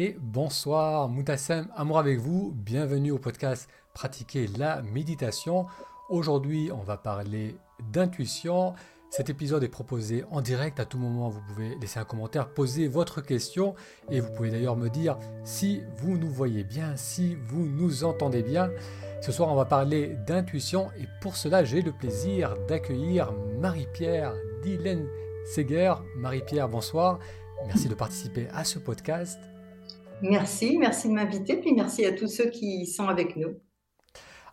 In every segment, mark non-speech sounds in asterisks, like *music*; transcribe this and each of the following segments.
et bonsoir, Moutassem, amour avec vous, bienvenue au podcast Pratiquer la méditation. Aujourd'hui, on va parler d'intuition. Cet épisode est proposé en direct à tout moment. Vous pouvez laisser un commentaire, poser votre question et vous pouvez d'ailleurs me dire si vous nous voyez bien, si vous nous entendez bien. Ce soir, on va parler d'intuition et pour cela, j'ai le plaisir d'accueillir Marie-Pierre Dylan Seger. Marie-Pierre, bonsoir. Merci de participer à ce podcast. Merci, merci de m'inviter, puis merci à tous ceux qui sont avec nous.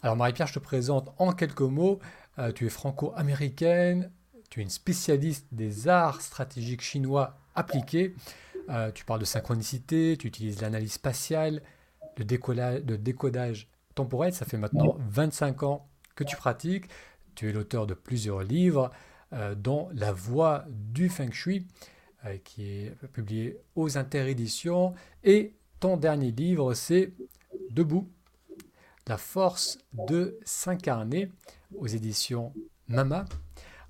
Alors Marie-Pierre, je te présente en quelques mots. Euh, tu es franco-américaine, tu es une spécialiste des arts stratégiques chinois appliqués. Euh, tu parles de synchronicité, tu utilises l'analyse spatiale, le, décodage temporel. Ça fait maintenant 25 ans que tu pratiques. Tu es l'auteur de plusieurs livres, euh, dont La voix du Feng Shui. Qui est publié aux interéditions. Et ton dernier livre, c'est Debout, la force de s'incarner aux éditions Mama.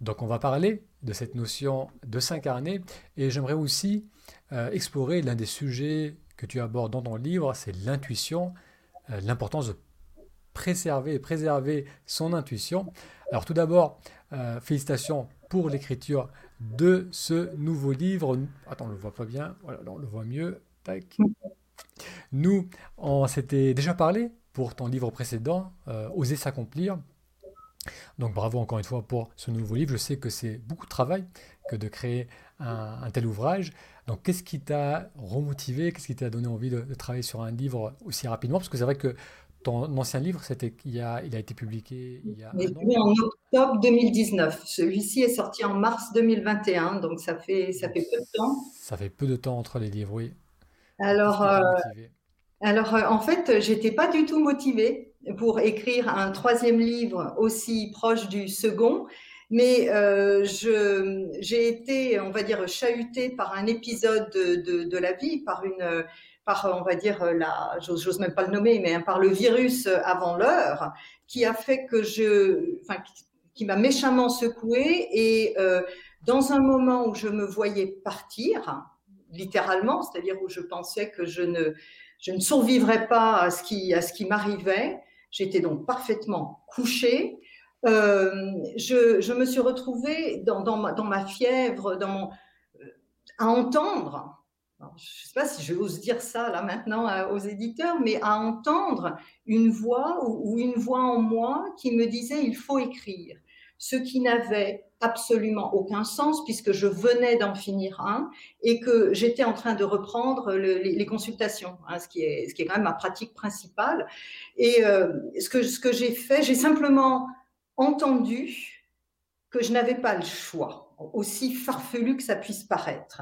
Donc on va parler de cette notion de s'incarner et j'aimerais aussi euh, explorer l'un des sujets que tu abordes dans ton livre, c'est l'intuition, euh, l'importance de préserver et préserver son intuition. Alors tout d'abord, félicitations pour l'écriture de ce nouveau livre. Attends, on ne le voit pas bien. Voilà, on le voit mieux. Tac. Nous, on s'était déjà parlé pour ton livre précédent, euh, Oser s'accomplir. Donc bravo encore une fois pour ce nouveau livre. Je sais que c'est beaucoup de travail que de créer un, tel ouvrage. Donc qu'est-ce qui t'a remotivé? Qu'est-ce qui t'a donné envie de, de, travailler sur un livre aussi rapidement? Parce que c'est vrai que ton ancien livre, c'était il, a, il a été publié il y a en octobre 2019. Celui-ci est sorti en mars 2021, donc ça fait, ça fait peu de temps. Ça fait peu de temps entre les livres, oui. Alors, euh, alors euh, en fait, j'étais pas du tout motivée pour écrire un troisième livre aussi proche du second. Mais euh, j'ai été, on va dire, chahutée par un épisode de, de, de la vie, par une, par, on va dire, la, j'ose même pas le nommer, mais par le virus avant l'heure, qui a fait que je, enfin, qui m'a méchamment secouée et euh, dans un moment où je me voyais partir, littéralement, c'est-à-dire où je pensais que je ne, je ne survivrais pas à ce qui, à ce qui m'arrivait, j'étais donc parfaitement couchée. Euh, je, je, me suis retrouvée dans, dans, ma, fièvre, dans à entendre je ne sais pas si je ose dire ça là maintenant euh, aux éditeurs, mais à entendre une voix ou, une voix en moi qui me disait il faut écrire, ce qui n'avait absolument aucun sens puisque je venais d'en finir un et que j'étais en train de reprendre les, consultations, hein, ce, qui est, ce qui est quand même ma pratique principale. Et euh, ce que, ce que j'ai fait, j'ai simplement entendu que je n'avais pas le choix, aussi farfelu que ça puisse paraître.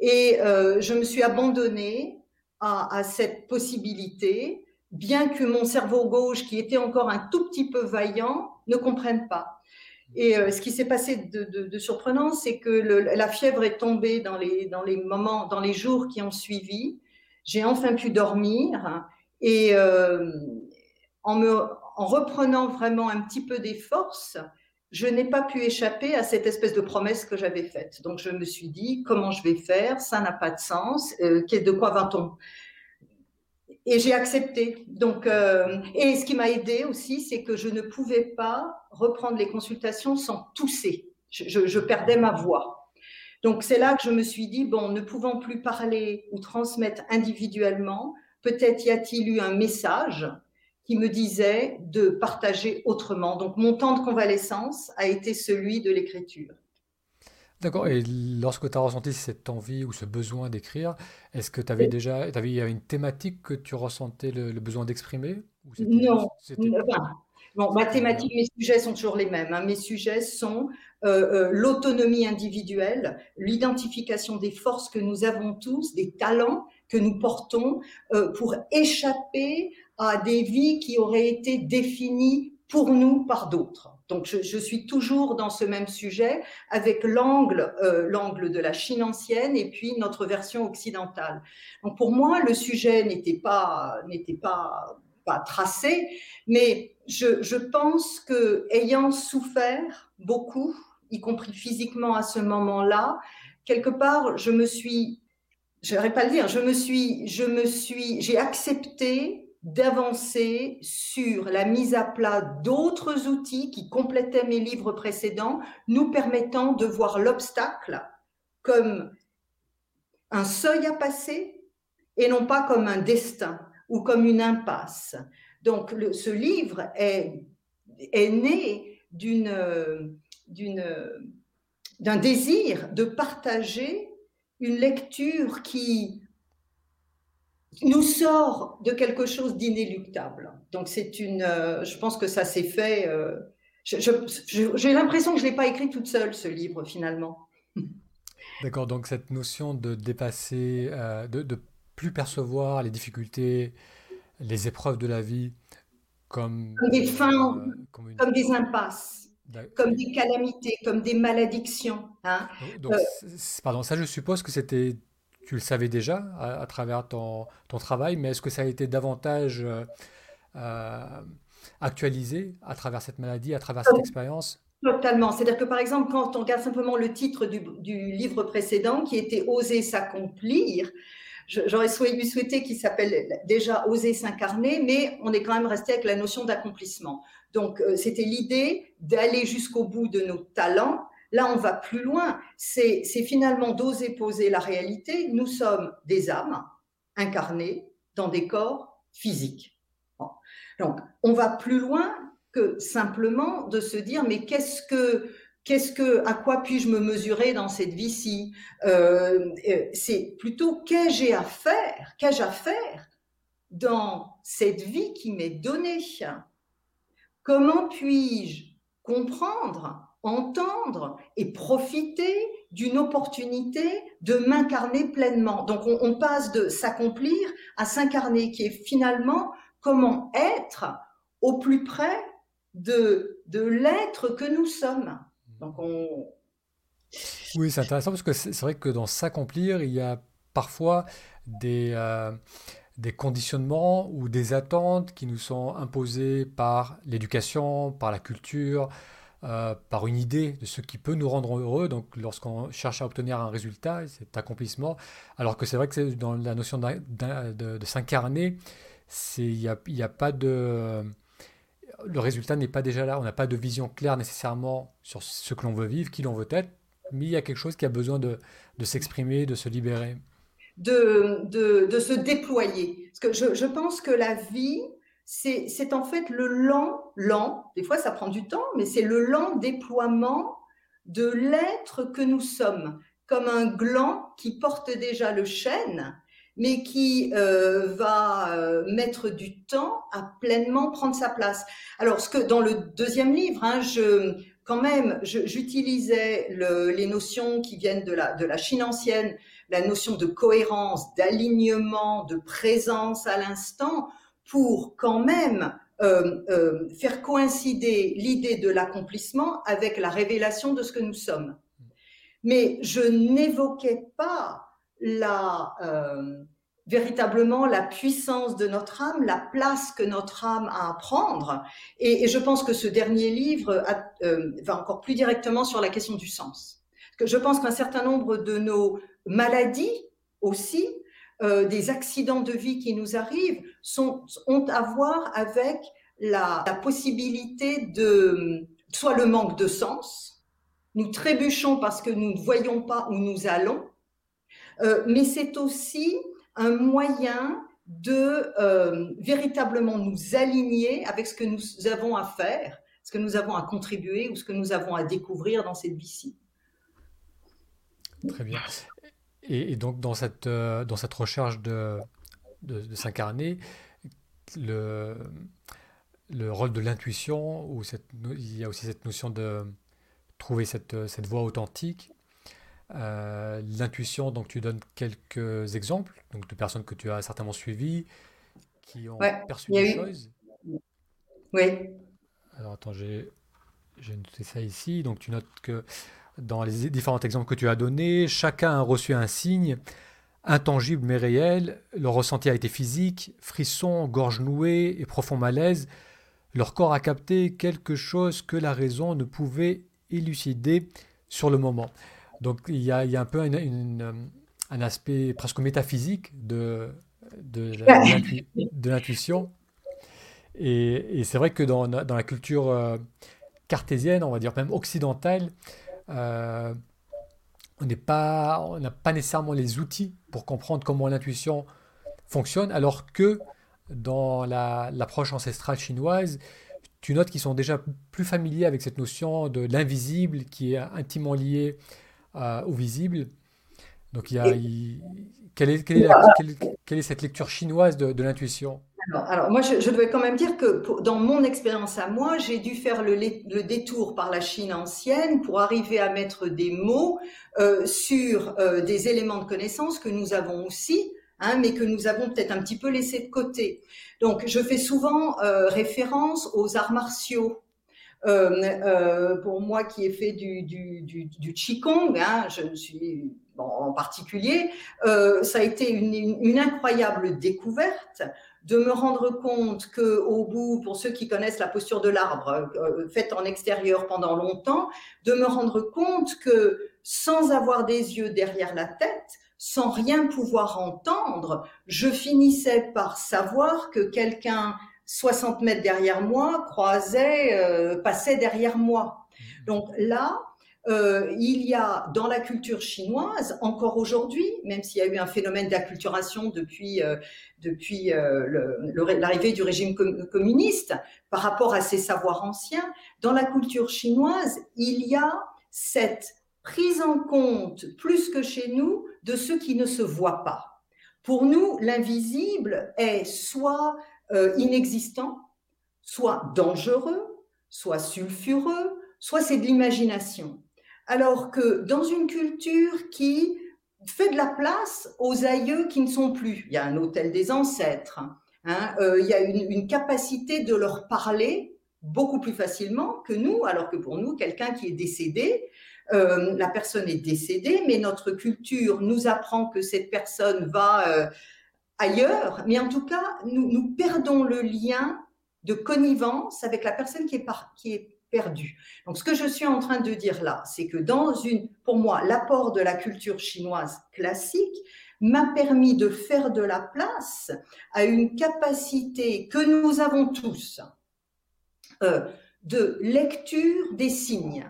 Et euh, je me suis abandonnée à, à, cette possibilité, bien que mon cerveau gauche, qui était encore un tout petit peu vaillant, ne comprenne pas. Et euh, ce qui s'est passé de, surprenant, c'est que la fièvre est tombée dans les, dans les moments, dans les jours qui ont suivi. J'ai enfin pu dormir et euh, en, me, en reprenant vraiment un petit peu des forces, je n'ai pas pu échapper à cette espèce de promesse que j'avais faite. Donc je me suis dit, comment je vais faire? Ça n'a pas de sens. Euh, de quoi va-t-on? Et j'ai accepté. Donc, euh, et ce qui m'a aidé aussi, c'est que je ne pouvais pas reprendre les consultations sans tousser. Je, je perdais ma voix. Donc c'est là que je me suis dit, bon, ne pouvant plus parler ou transmettre individuellement, peut-être y a-t-il eu un message qui me disait de partager autrement. Donc mon temps de convalescence a été celui de l'écriture. D'accord. Et lorsque tu as ressenti cette envie ou ce besoin d'écrire, est-ce que tu avais déjà avais, il y avait une thématique que tu ressentais le, besoin d'exprimer Non. bon, ma thématique, mes sujets sont toujours les mêmes. Hein. Mes sujets sont euh, euh, l'autonomie individuelle, l'identification des forces que nous avons tous, des talents que nous portons euh, pour échapper à des vies qui auraient été définies pour nous par d'autres. Donc je, suis toujours dans ce même sujet avec l'angle euh, l'angle de la Chine ancienne et puis notre version occidentale. Donc pour moi le sujet n'était pas n'était pas tracé, mais je, pense que ayant souffert beaucoup, y compris physiquement à ce moment-là, quelque part je me suis je n'aurais pas le dire, je me suis, je me suis, j'ai accepté d'avancer sur la mise à plat d'autres outils qui complétaient mes livres précédents, nous permettant de voir l'obstacle comme un seuil à passer et non pas comme un destin ou comme une impasse. Donc ce livre est, est né d'un désir de partager une lecture qui nous sort de quelque chose d'inéluctable. Donc c'est une, euh, je pense que ça s'est fait. Euh, j'ai l'impression que je ne l'ai pas écrit toute seule ce livre finalement. *laughs* D'accord, donc cette notion de dépasser, euh, de, de, plus percevoir les difficultés, les épreuves de la vie comme, comme des fins, comme, des impasses, comme des calamités, comme des malédictions. Hein. Donc, pardon, ça je suppose que c'était tu le savais déjà à, travers ton, ton, travail, mais est-ce que ça a été davantage euh, euh, actualisé à travers cette maladie, à travers cette expérience? Totalement. C'est-à-dire que par exemple, quand on regarde simplement le titre du, du livre précédent, qui était Oser s'accomplir, j'aurais souhaité qu'il s'appelle déjà Oser s'incarner, mais on est quand même resté avec la notion d'accomplissement. Donc, euh, c'était l'idée d'aller jusqu'au bout de nos talents Là, on va plus loin. C'est finalement d'oser poser la réalité. Nous sommes des âmes incarnées dans des corps physiques. Donc, on va plus loin que simplement de se dire, mais qu'est-ce que, qu'est-ce que, à quoi puis-je me mesurer dans cette vie-ci? Euh, euh, C'est plutôt qu'ai-je à faire Qu'ai-je à faire dans cette vie qui m'est donnée? Comment puis-je comprendre entendre et profiter d'une opportunité de m'incarner pleinement. Donc on, passe de s'accomplir à s'incarner, qui est finalement comment être au plus près de, de l'être que nous sommes. Donc on... Oui, c'est intéressant parce que c'est vrai que dans s'accomplir, il y a parfois des, euh, des conditionnements ou des attentes qui nous sont imposées par l'éducation, par la culture, euh, par une idée de ce qui peut nous rendre heureux. Donc, lorsqu'on cherche à obtenir un résultat, cet accomplissement, alors que c'est vrai que dans la notion de, s'incarner, il a, a, pas de. Le résultat n'est pas déjà là. On n'a pas de vision claire nécessairement sur ce que l'on veut vivre, qui l'on veut être, mais il y a quelque chose qui a besoin de, s'exprimer, de se libérer. De, de, se déployer. Parce que je, je pense que la vie, c'est en fait le lent, lent, des fois ça prend du temps, mais c'est le lent déploiement de l'être que nous sommes, comme un gland qui porte déjà le chêne, mais qui euh, va euh, mettre du temps à pleinement prendre sa place. Alors, ce que dans le deuxième livre, hein, je, quand même, j'utilisais les notions qui viennent de la, de la Chine ancienne, la notion de cohérence, d'alignement, de présence à l'instant, pour quand même euh, euh, faire coïncider l'idée de l'accomplissement avec la révélation de ce que nous sommes. Mais je n'évoquais pas la, euh, véritablement la puissance de notre âme, la place que notre âme a à prendre. Et, je pense que ce dernier livre va encore plus directement sur la question du sens. je pense qu'un certain nombre de nos maladies aussi euh, des accidents de vie qui nous arrivent ont à voir avec la, possibilité de soit le manque de sens, nous trébuchons parce que nous ne voyons pas où nous allons, euh, mais c'est aussi un moyen de euh, véritablement nous aligner avec ce que nous avons à faire, ce que nous avons à contribuer ou ce que nous avons à découvrir dans cette vie-ci. Très bien. Et, donc, dans cette, euh, dans cette recherche de, de, s'incarner, le, le rôle de l'intuition, où il y a aussi cette notion de trouver cette, cette voie authentique. Euh, l'intuition, donc tu donnes quelques exemples donc de personnes que tu as certainement suivies, qui ont perçu des choses. Oui. Alors attends, j'ai noté ça ici. Donc tu notes que dans les différents exemples que tu as donnés, chacun a reçu un signe intangible mais réel. Le ressenti a été physique, frisson, gorge nouée et profond malaise. Leur corps a capté quelque chose que la raison ne pouvait élucider sur le moment. Donc il y a, un peu un aspect presque métaphysique de, l'intuition. Et, c'est vrai que dans, dans la culture euh, cartésienne, on va dire même occidentale, euh, on n'est pas, on n'a pas nécessairement les outils pour comprendre comment l'intuition fonctionne, alors que dans l'approche ancestrale chinoise, tu notes qu'ils sont déjà plus familiers avec cette notion de l'invisible qui est intimement lié euh, au visible. Donc, il y a, quelle, est, quelle, est cette lecture chinoise de, l'intuition? Alors, moi, je, je, dois quand même dire que dans mon expérience à moi, j'ai dû faire le, le, détour par la Chine ancienne pour arriver à mettre des mots euh, sur euh, des éléments de connaissance que nous avons aussi, hein, mais que nous avons peut-être un petit peu laissé de côté. Donc, je fais souvent euh, référence aux arts martiaux. Euh, euh, pour moi qui ai fait du, du, du, du Qigong, hein, je suis bon, en particulier, euh, ça a été une, une, incroyable découverte de me rendre compte que au bout, pour ceux qui connaissent la posture de l'arbre euh, faite en extérieur pendant longtemps, de me rendre compte que sans avoir des yeux derrière la tête, sans rien pouvoir entendre, je finissais par savoir que quelqu'un 60 mètres derrière moi croisait, euh, passait derrière moi. Donc là, euh, il y a dans la culture chinoise, encore aujourd'hui, même s'il y a eu un phénomène d'acculturation depuis, euh, depuis l'arrivée du régime communiste par rapport à ces savoirs anciens, dans la culture chinoise, il y a cette prise en compte, plus que chez nous, de ce qui ne se voit pas. Pour nous, l'invisible est soit euh, inexistant, soit dangereux, soit sulfureux, soit c'est de l'imagination. Alors que dans une culture qui fait de la place aux aïeux qui ne sont plus, il y a un hôtel des ancêtres, hein, euh, il y a une, capacité de leur parler beaucoup plus facilement que nous, alors que pour nous, quelqu'un qui est décédé, euh, la personne est décédée, mais notre culture nous apprend que cette personne va euh, ailleurs, mais en tout cas, nous, perdons le lien de connivence avec la personne qui est, qui est Donc, ce que je suis en train de dire là, c'est que pour moi, l'apport de la culture chinoise classique m'a permis de faire de la place à une capacité que nous avons tous euh, de lecture des signes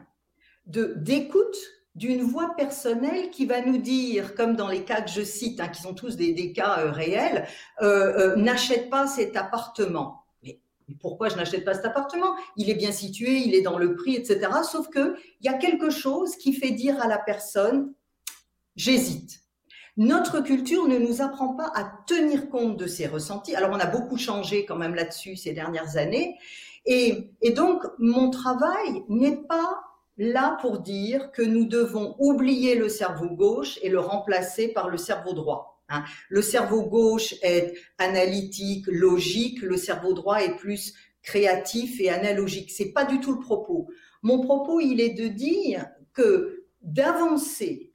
de d'écoute d'une voix personnelle qui va nous dire, comme dans les cas que je cite, hein, qui sont tous des, cas euh, réels, euh, n'achète pas cet appartement. Pourquoi je n'achète pas cet appartement? Il est bien situé, il est dans le prix, etc. Sauf que il y a quelque chose qui fait dire à la personne, j'hésite. Notre culture ne nous apprend pas à tenir compte de ces ressentis. Alors on a beaucoup changé quand même là-dessus ces dernières années. Et, et donc mon travail n'est pas là pour dire que nous devons oublier le cerveau gauche et le remplacer par le cerveau droit. Hein. Le cerveau gauche est analytique, logique, le cerveau droit est plus créatif et analogique. C'est pas du tout le propos. Mon propos, il est de dire que d'avancer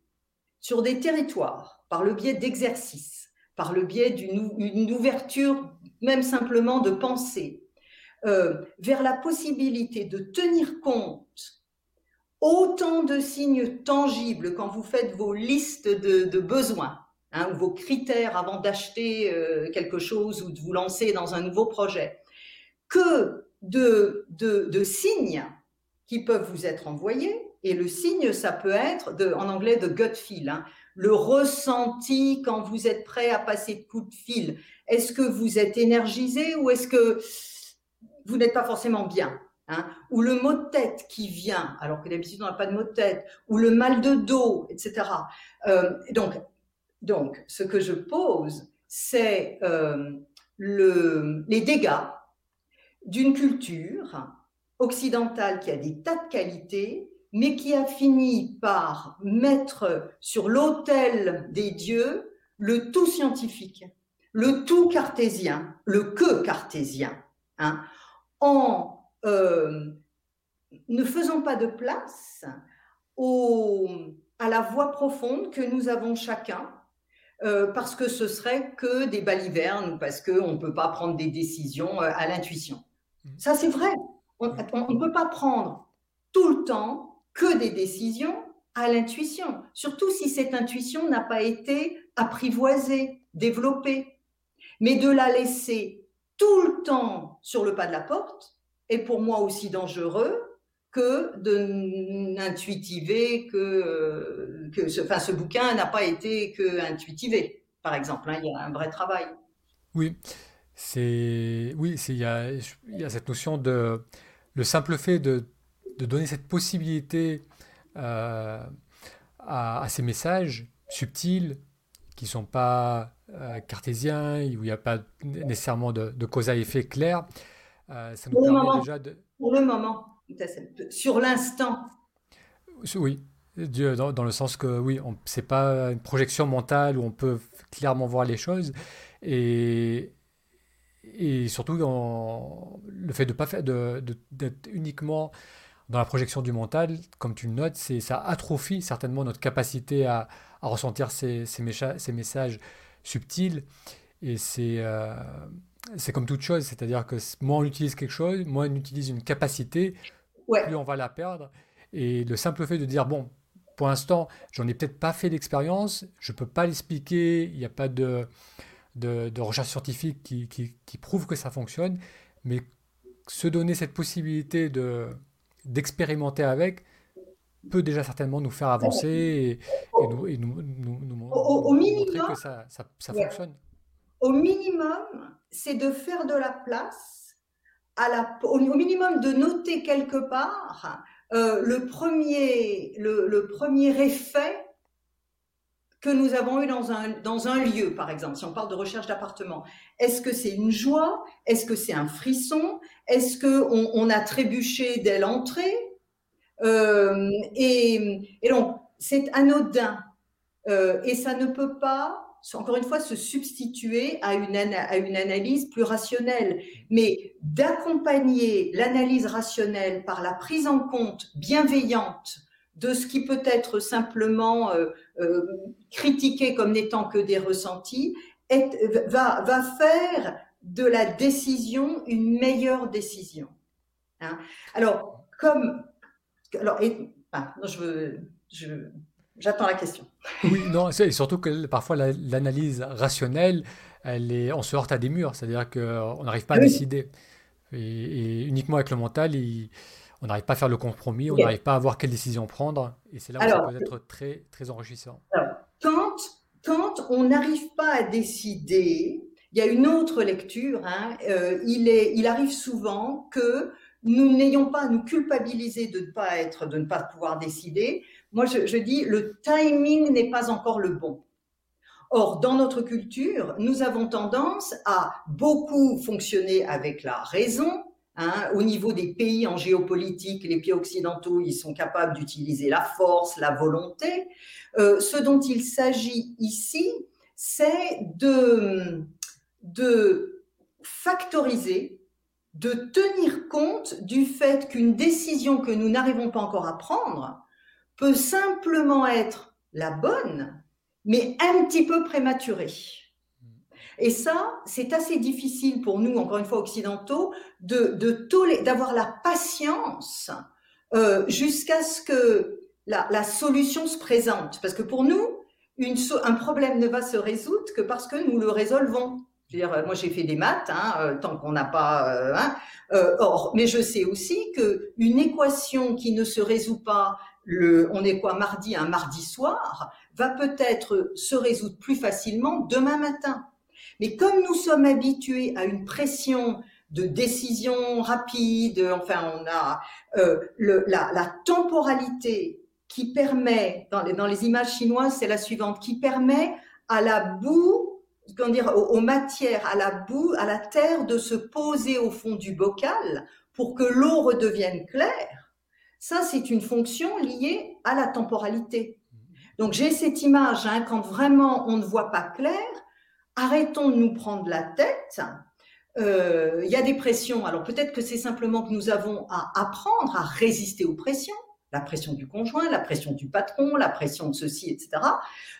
sur des territoires par le biais d'exercices, par le biais d'une ouverture même simplement de pensée, euh, vers la possibilité de tenir compte autant de signes tangibles quand vous faites vos listes de, besoins hein, ou vos critères avant d'acheter euh, quelque chose ou de vous lancer dans un nouveau projet, que de, de, signes qui peuvent vous être envoyés. Et le signe, ça peut être de, en anglais de gut feel, hein, le ressenti quand vous êtes prêt à passer de coup de fil. Est-ce que vous êtes énergisé ou est-ce que vous n'êtes pas forcément bien Hein, ou le mot de tête qui vient, alors que d'habitude on n'a pas de mot de tête, ou le mal de dos, etc. Euh, donc, donc, ce que je pose, c'est euh, le, les dégâts d'une culture occidentale qui a des tas de qualités, mais qui a fini par mettre sur l'autel des dieux le tout scientifique, le tout cartésien, le que cartésien, hein, en euh, ne faisons pas de place à la voix profonde que nous avons chacun, euh, parce que ce serait que des balivernes ou parce qu'on ne peut pas prendre des décisions euh, à l'intuition. Mmh. Ça, c'est vrai. On ne peut pas prendre tout le temps que des décisions à l'intuition, surtout si cette intuition n'a pas été apprivoisée, développée. Mais de la laisser tout le temps sur le pas de la porte est pour moi aussi dangereux que de n'intuitiver que, que ce, enfin, ce bouquin n'a pas été que intuitivé, par exemple. Hein, il y a un vrai travail. Oui, c'est oui, il y a, il y a cette notion de le simple fait de, de donner cette possibilité euh, à, ces messages subtils qui ne sont pas euh, cartésiens, où il n'y a pas nécessairement de, cause à effet clair. Euh, ça nous pour, permet déjà de... pour le moment, sur l'instant. Oui, dans, dans, le sens que oui, ce n'est pas une projection mentale où on peut clairement voir les choses. Et, et surtout, le fait de pas faire d'être uniquement dans la projection du mental, comme tu le notes, c'est ça atrophie certainement notre capacité à, ressentir ces, ces, messages subtils. Et c'est euh, c'est comme toute chose, c'est-à-dire que moins on utilise quelque chose, moins on utilise une capacité, plus on va la perdre. Et le simple fait de dire, bon, pour l'instant, j'en ai peut-être pas fait l'expérience, je peux pas l'expliquer, il n'y a pas de, de, de recherche scientifique qui, qui, qui prouve que ça fonctionne, mais se donner cette possibilité de d'expérimenter avec peut déjà certainement nous faire avancer et, nous, et nous, nous, au, minimum, que ça, ça, fonctionne. Au minimum, c'est de faire de la place, au, minimum de noter quelque part euh, le, premier, le, premier effet que nous avons eu dans un, dans un lieu, par exemple, si on parle de recherche d'appartement. Est-ce que c'est une joie? Est-ce que c'est un frisson? Est-ce qu'on on a trébuché dès l'entrée? Euh, et, et, donc, c'est anodin. Euh, et ça ne peut pas, encore une fois, se substituer à une, analyse plus rationnelle. Mais d'accompagner l'analyse rationnelle par la prise en compte bienveillante de ce qui peut être simplement euh, euh, critiqué comme n'étant que des ressentis, va, va faire de la décision une meilleure décision. Hein. alors, comme... Alors, et, ah, je Je, J'attends la question. Oui, non, et surtout que parfois l'analyse rationnelle, elle est, on se heurte à des murs, c'est-à-dire qu'on n'arrive pas à décider. Et, uniquement avec le mental, il, on n'arrive pas à faire le compromis, on n'arrive pas à voir quelle décision prendre, et c'est là où ça peut être très, très enrichissant. quand, quand on n'arrive pas à décider, il y a une autre lecture, hein, euh, il, est, il arrive souvent que nous n'ayons pas à nous culpabiliser de ne pas être, de ne pas pouvoir décider. Moi, je, dis, le timing n'est pas encore le bon. Or, dans notre culture, nous avons tendance à beaucoup fonctionner avec la raison, Hein, au niveau des pays en géopolitique, les pays occidentaux, ils sont capables d'utiliser la force, la volonté. Euh, ce dont il s'agit ici, c'est de, de factoriser, de tenir compte du fait qu'une décision que nous n'arrivons pas encore à prendre peut simplement être la bonne, mais un petit peu prématurée. Et ça, c'est assez difficile pour nous, encore une fois occidentaux, de, d'avoir la patience euh, jusqu'à ce que la, solution se présente. Parce que pour nous, une, un problème ne va se résoudre que parce que nous le résolvons. Je veux dire, moi j'ai fait des maths, hein, euh, tant qu'on n'a pas. Euh, hein, or, mais je sais aussi que une équation qui ne se résout pas, le, on est quoi mardi, un mardi soir, va peut-être se résoudre plus facilement demain matin. Mais comme nous sommes habitués à une pression de décision rapide, enfin, on a euh, le, la, la, temporalité qui permet, dans les, dans les images chinoises, c'est la suivante, qui permet à la boue, comment dire, aux, aux, matières, à la boue, à la terre de se poser au fond du bocal pour que l'eau redevienne claire. Ça, c'est une fonction liée à la temporalité. Donc j'ai cette image, hein, quand vraiment on ne voit pas clair, arrêtons de nous prendre la tête. Euh, il y a des pressions. Alors peut-être que c'est simplement que nous avons à apprendre à résister aux pressions, la pression du conjoint, la pression du patron, la pression de ceci, etc.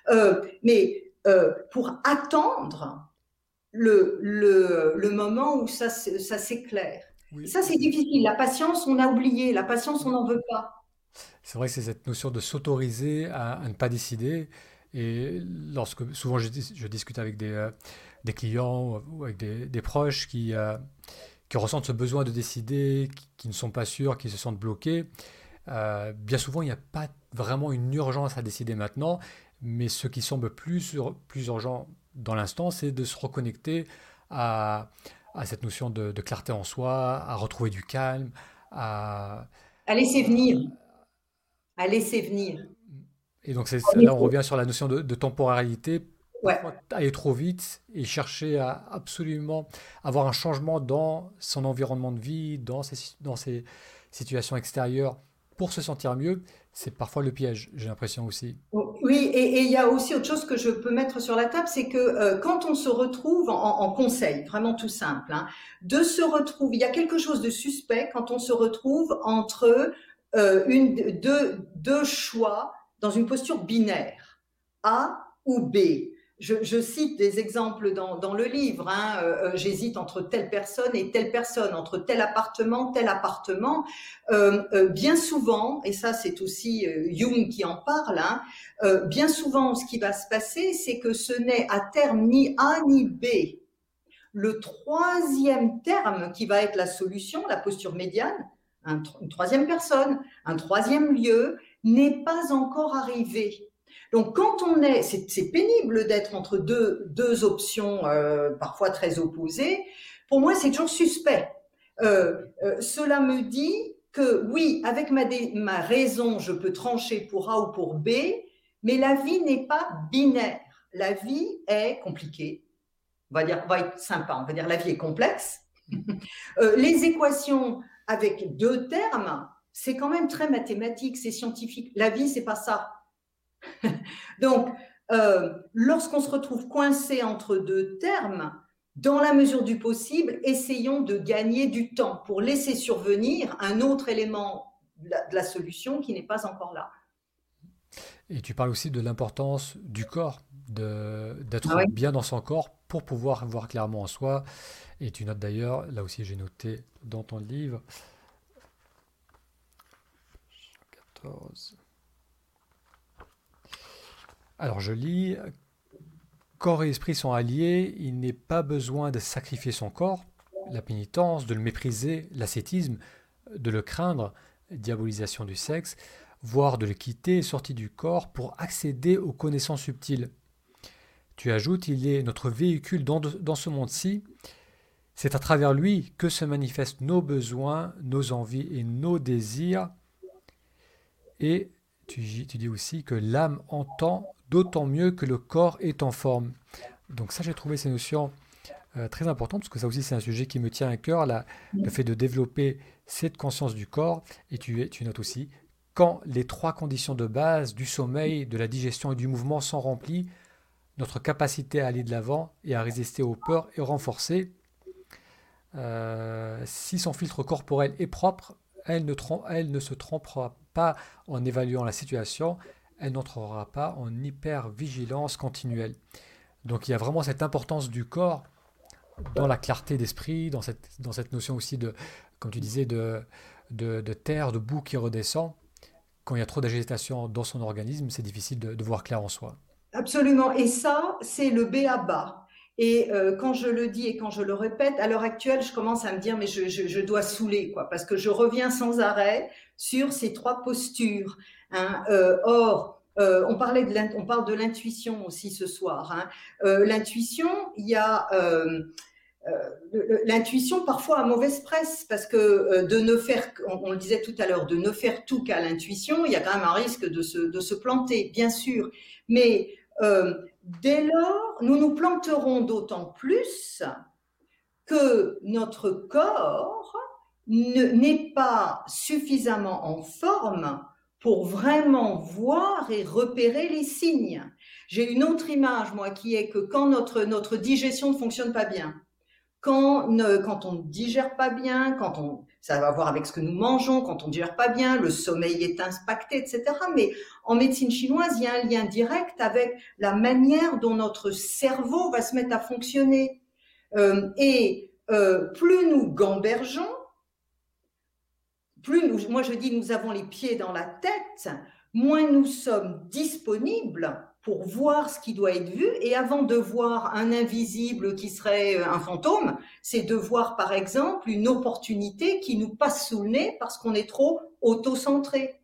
Euh, mais euh, pour attendre le, le, le, moment où ça, ça s'éclaire. Ça, c'est difficile. La patience, on a oublié. La patience, on n'en veut pas. C'est vrai que c'est cette notion de s'autoriser à, ne pas décider. Et lorsque souvent je, discute avec des, euh, des, clients ou avec des, proches qui, euh, qui ressentent ce besoin de décider, qui, ne sont pas sûrs, qui se sentent bloqués, euh, bien souvent il n'y a pas vraiment une urgence à décider maintenant, mais ce qui semble plus, plus urgent dans l'instant, c'est de se reconnecter à, à cette notion de, clarté en soi, à retrouver du calme, à... À laisser venir. À laisser venir. Et donc là, on revient sur la notion de, temporalité. Ouais. Aller trop vite et chercher à absolument avoir un changement dans son environnement de vie, dans ses, dans ses situations extérieures pour se sentir mieux, c'est parfois le piège, j'ai l'impression aussi. Oui, et il y a aussi autre chose que je peux mettre sur la table, c'est que euh, quand on se retrouve en, conseil, vraiment tout simple, hein, de se retrouver, il y a quelque chose de suspect quand on se retrouve entre euh, deux choix dans une posture binaire, A ou B je, cite des exemples dans, le livre. Hein, euh, euh, j'hésite entre telle personne et telle personne, entre tel appartement, tel appartement. Euh, bien souvent, et ça c'est aussi Jung qui en parle, hein, bien souvent ce qui va se passer, c'est que ce n'est à terme ni A ni B. Le troisième terme qui va être la solution, la posture médiane, une troisième personne, un troisième lieu, n'est pas encore arrivé. Donc quand on est, c'est pénible d'être entre deux, deux options euh, parfois très opposées. Pour moi, c'est toujours suspect. Euh, euh, cela me dit que oui, avec ma, ma raison, je peux trancher pour A ou pour B, mais la vie n'est pas binaire. La vie est compliquée. On va dire, on va être sympa, on va dire la vie est complexe. *laughs* les équations avec deux termes, c'est quand même très mathématique, c'est scientifique. La vie, c'est pas ça. *laughs* Donc, euh, lorsqu'on se retrouve coincé entre deux termes, dans la mesure du possible, essayons de gagner du temps pour laisser survenir un autre élément de la, solution qui n'est pas encore là. Et tu parles aussi de l'importance du corps, d'être ah bien dans son corps pour pouvoir voir clairement en soi. Et tu notes d'ailleurs, là aussi j'ai noté dans ton livre, 14. Alors je lis, corps et esprit sont alliés, il n'est pas besoin de sacrifier son corps, la pénitence, de le mépriser, l'ascétisme, de le craindre, diabolisation du sexe, voire de le quitter, sorti du corps, pour accéder aux connaissances subtiles. Tu ajoutes, il est notre véhicule dans, ce monde-ci, c'est à travers lui que se manifestent nos besoins, nos envies et nos désirs. Tu, tu dis aussi que l'âme entend d'autant mieux que le corps est en forme. Donc ça, j'ai trouvé ces notions euh, très importantes, parce que ça aussi, c'est un sujet qui me tient à cœur, le fait de développer cette conscience du corps. Et tu, tu notes aussi, quand les trois conditions de base du sommeil, de la digestion et du mouvement sont remplies, notre capacité à aller de l'avant et à résister aux peurs est renforcée. Euh, si son filtre corporel est propre, elle ne, elle ne se trompera pas en évaluant la situation, elle n'entrera pas en hyper-vigilance continuelle. Donc il y a vraiment cette importance du corps dans la clarté d'esprit, dans cette, dans cette notion aussi de, comme tu disais, de, de, terre, de boue qui redescend. Quand il y a trop d'agitation dans son organisme, c'est difficile de, voir clair en soi. Absolument. Et ça, c'est le B à bas. Et euh, quand je le dis et quand je le répète, à l'heure actuelle, je commence à me dire, mais je, je, dois saouler, quoi, parce que je reviens sans arrêt sur ces trois postures. Hein. Euh, or, euh, on, parlait de on parle de l'intuition aussi ce soir. Hein. L'intuition, il y a l'intuition parfois à mauvaise presse parce que de ne faire, on, le disait tout à l'heure, de ne faire tout qu'à l'intuition, il y a quand même un risque de se, de se planter, bien sûr. Mais dès lors, nous nous planterons d'autant plus que notre corps n'est pas suffisamment en forme pour vraiment voir et repérer les signes. J'ai une autre image, moi, qui est que quand notre, notre digestion ne fonctionne pas bien, quand, on ne digère pas bien, quand on, ça va voir avec ce que nous mangeons, quand on ne digère pas bien, le sommeil est impacté, etc. Mais en médecine chinoise, il y a un lien direct avec la manière dont notre cerveau va se mettre à fonctionner. Euh, et euh, plus nous gambergeons, plus moi je dis nous avons les pieds dans la tête, moins nous sommes disponibles pour voir ce qui doit être vu. Et avant de voir un invisible qui serait euh, un fantôme, c'est de voir par exemple une opportunité qui nous passe sous le nez parce qu'on est trop auto-centré.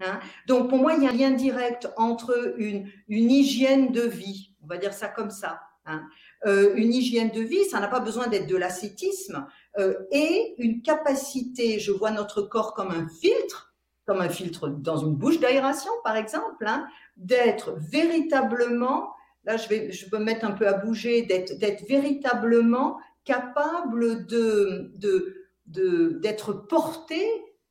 Hein? Donc pour moi, il y a un lien direct entre une, une hygiène de vie, on va dire ça comme ça. Hein euh, une hygiène de vie, ça n'a pas besoin d'être de l'ascétisme, euh, et une capacité, je vois notre corps comme un filtre, comme un filtre dans une bouche d'aération par exemple, hein, d'être véritablement, là je, vais, je me mettre un peu à bouger, d'être véritablement capable de, de, d'être porté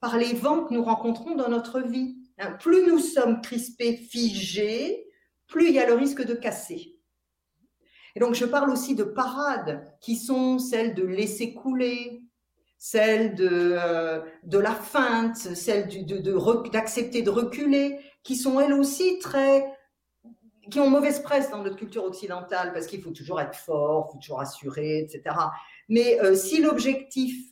par les vents que nous rencontrons dans notre vie. Hein, plus nous sommes crispés, figés, plus il y a le risque de casser. Et donc je parle aussi de parades qui sont celles de laisser couler, celles de, euh, de la feinte, d'accepter de, de, de reculer, qui sont elles aussi très qui ont mauvaise presse dans notre culture occidentale parce qu'il faut toujours être fort, faut toujours assurer, etc. Mais euh, si l'objectif,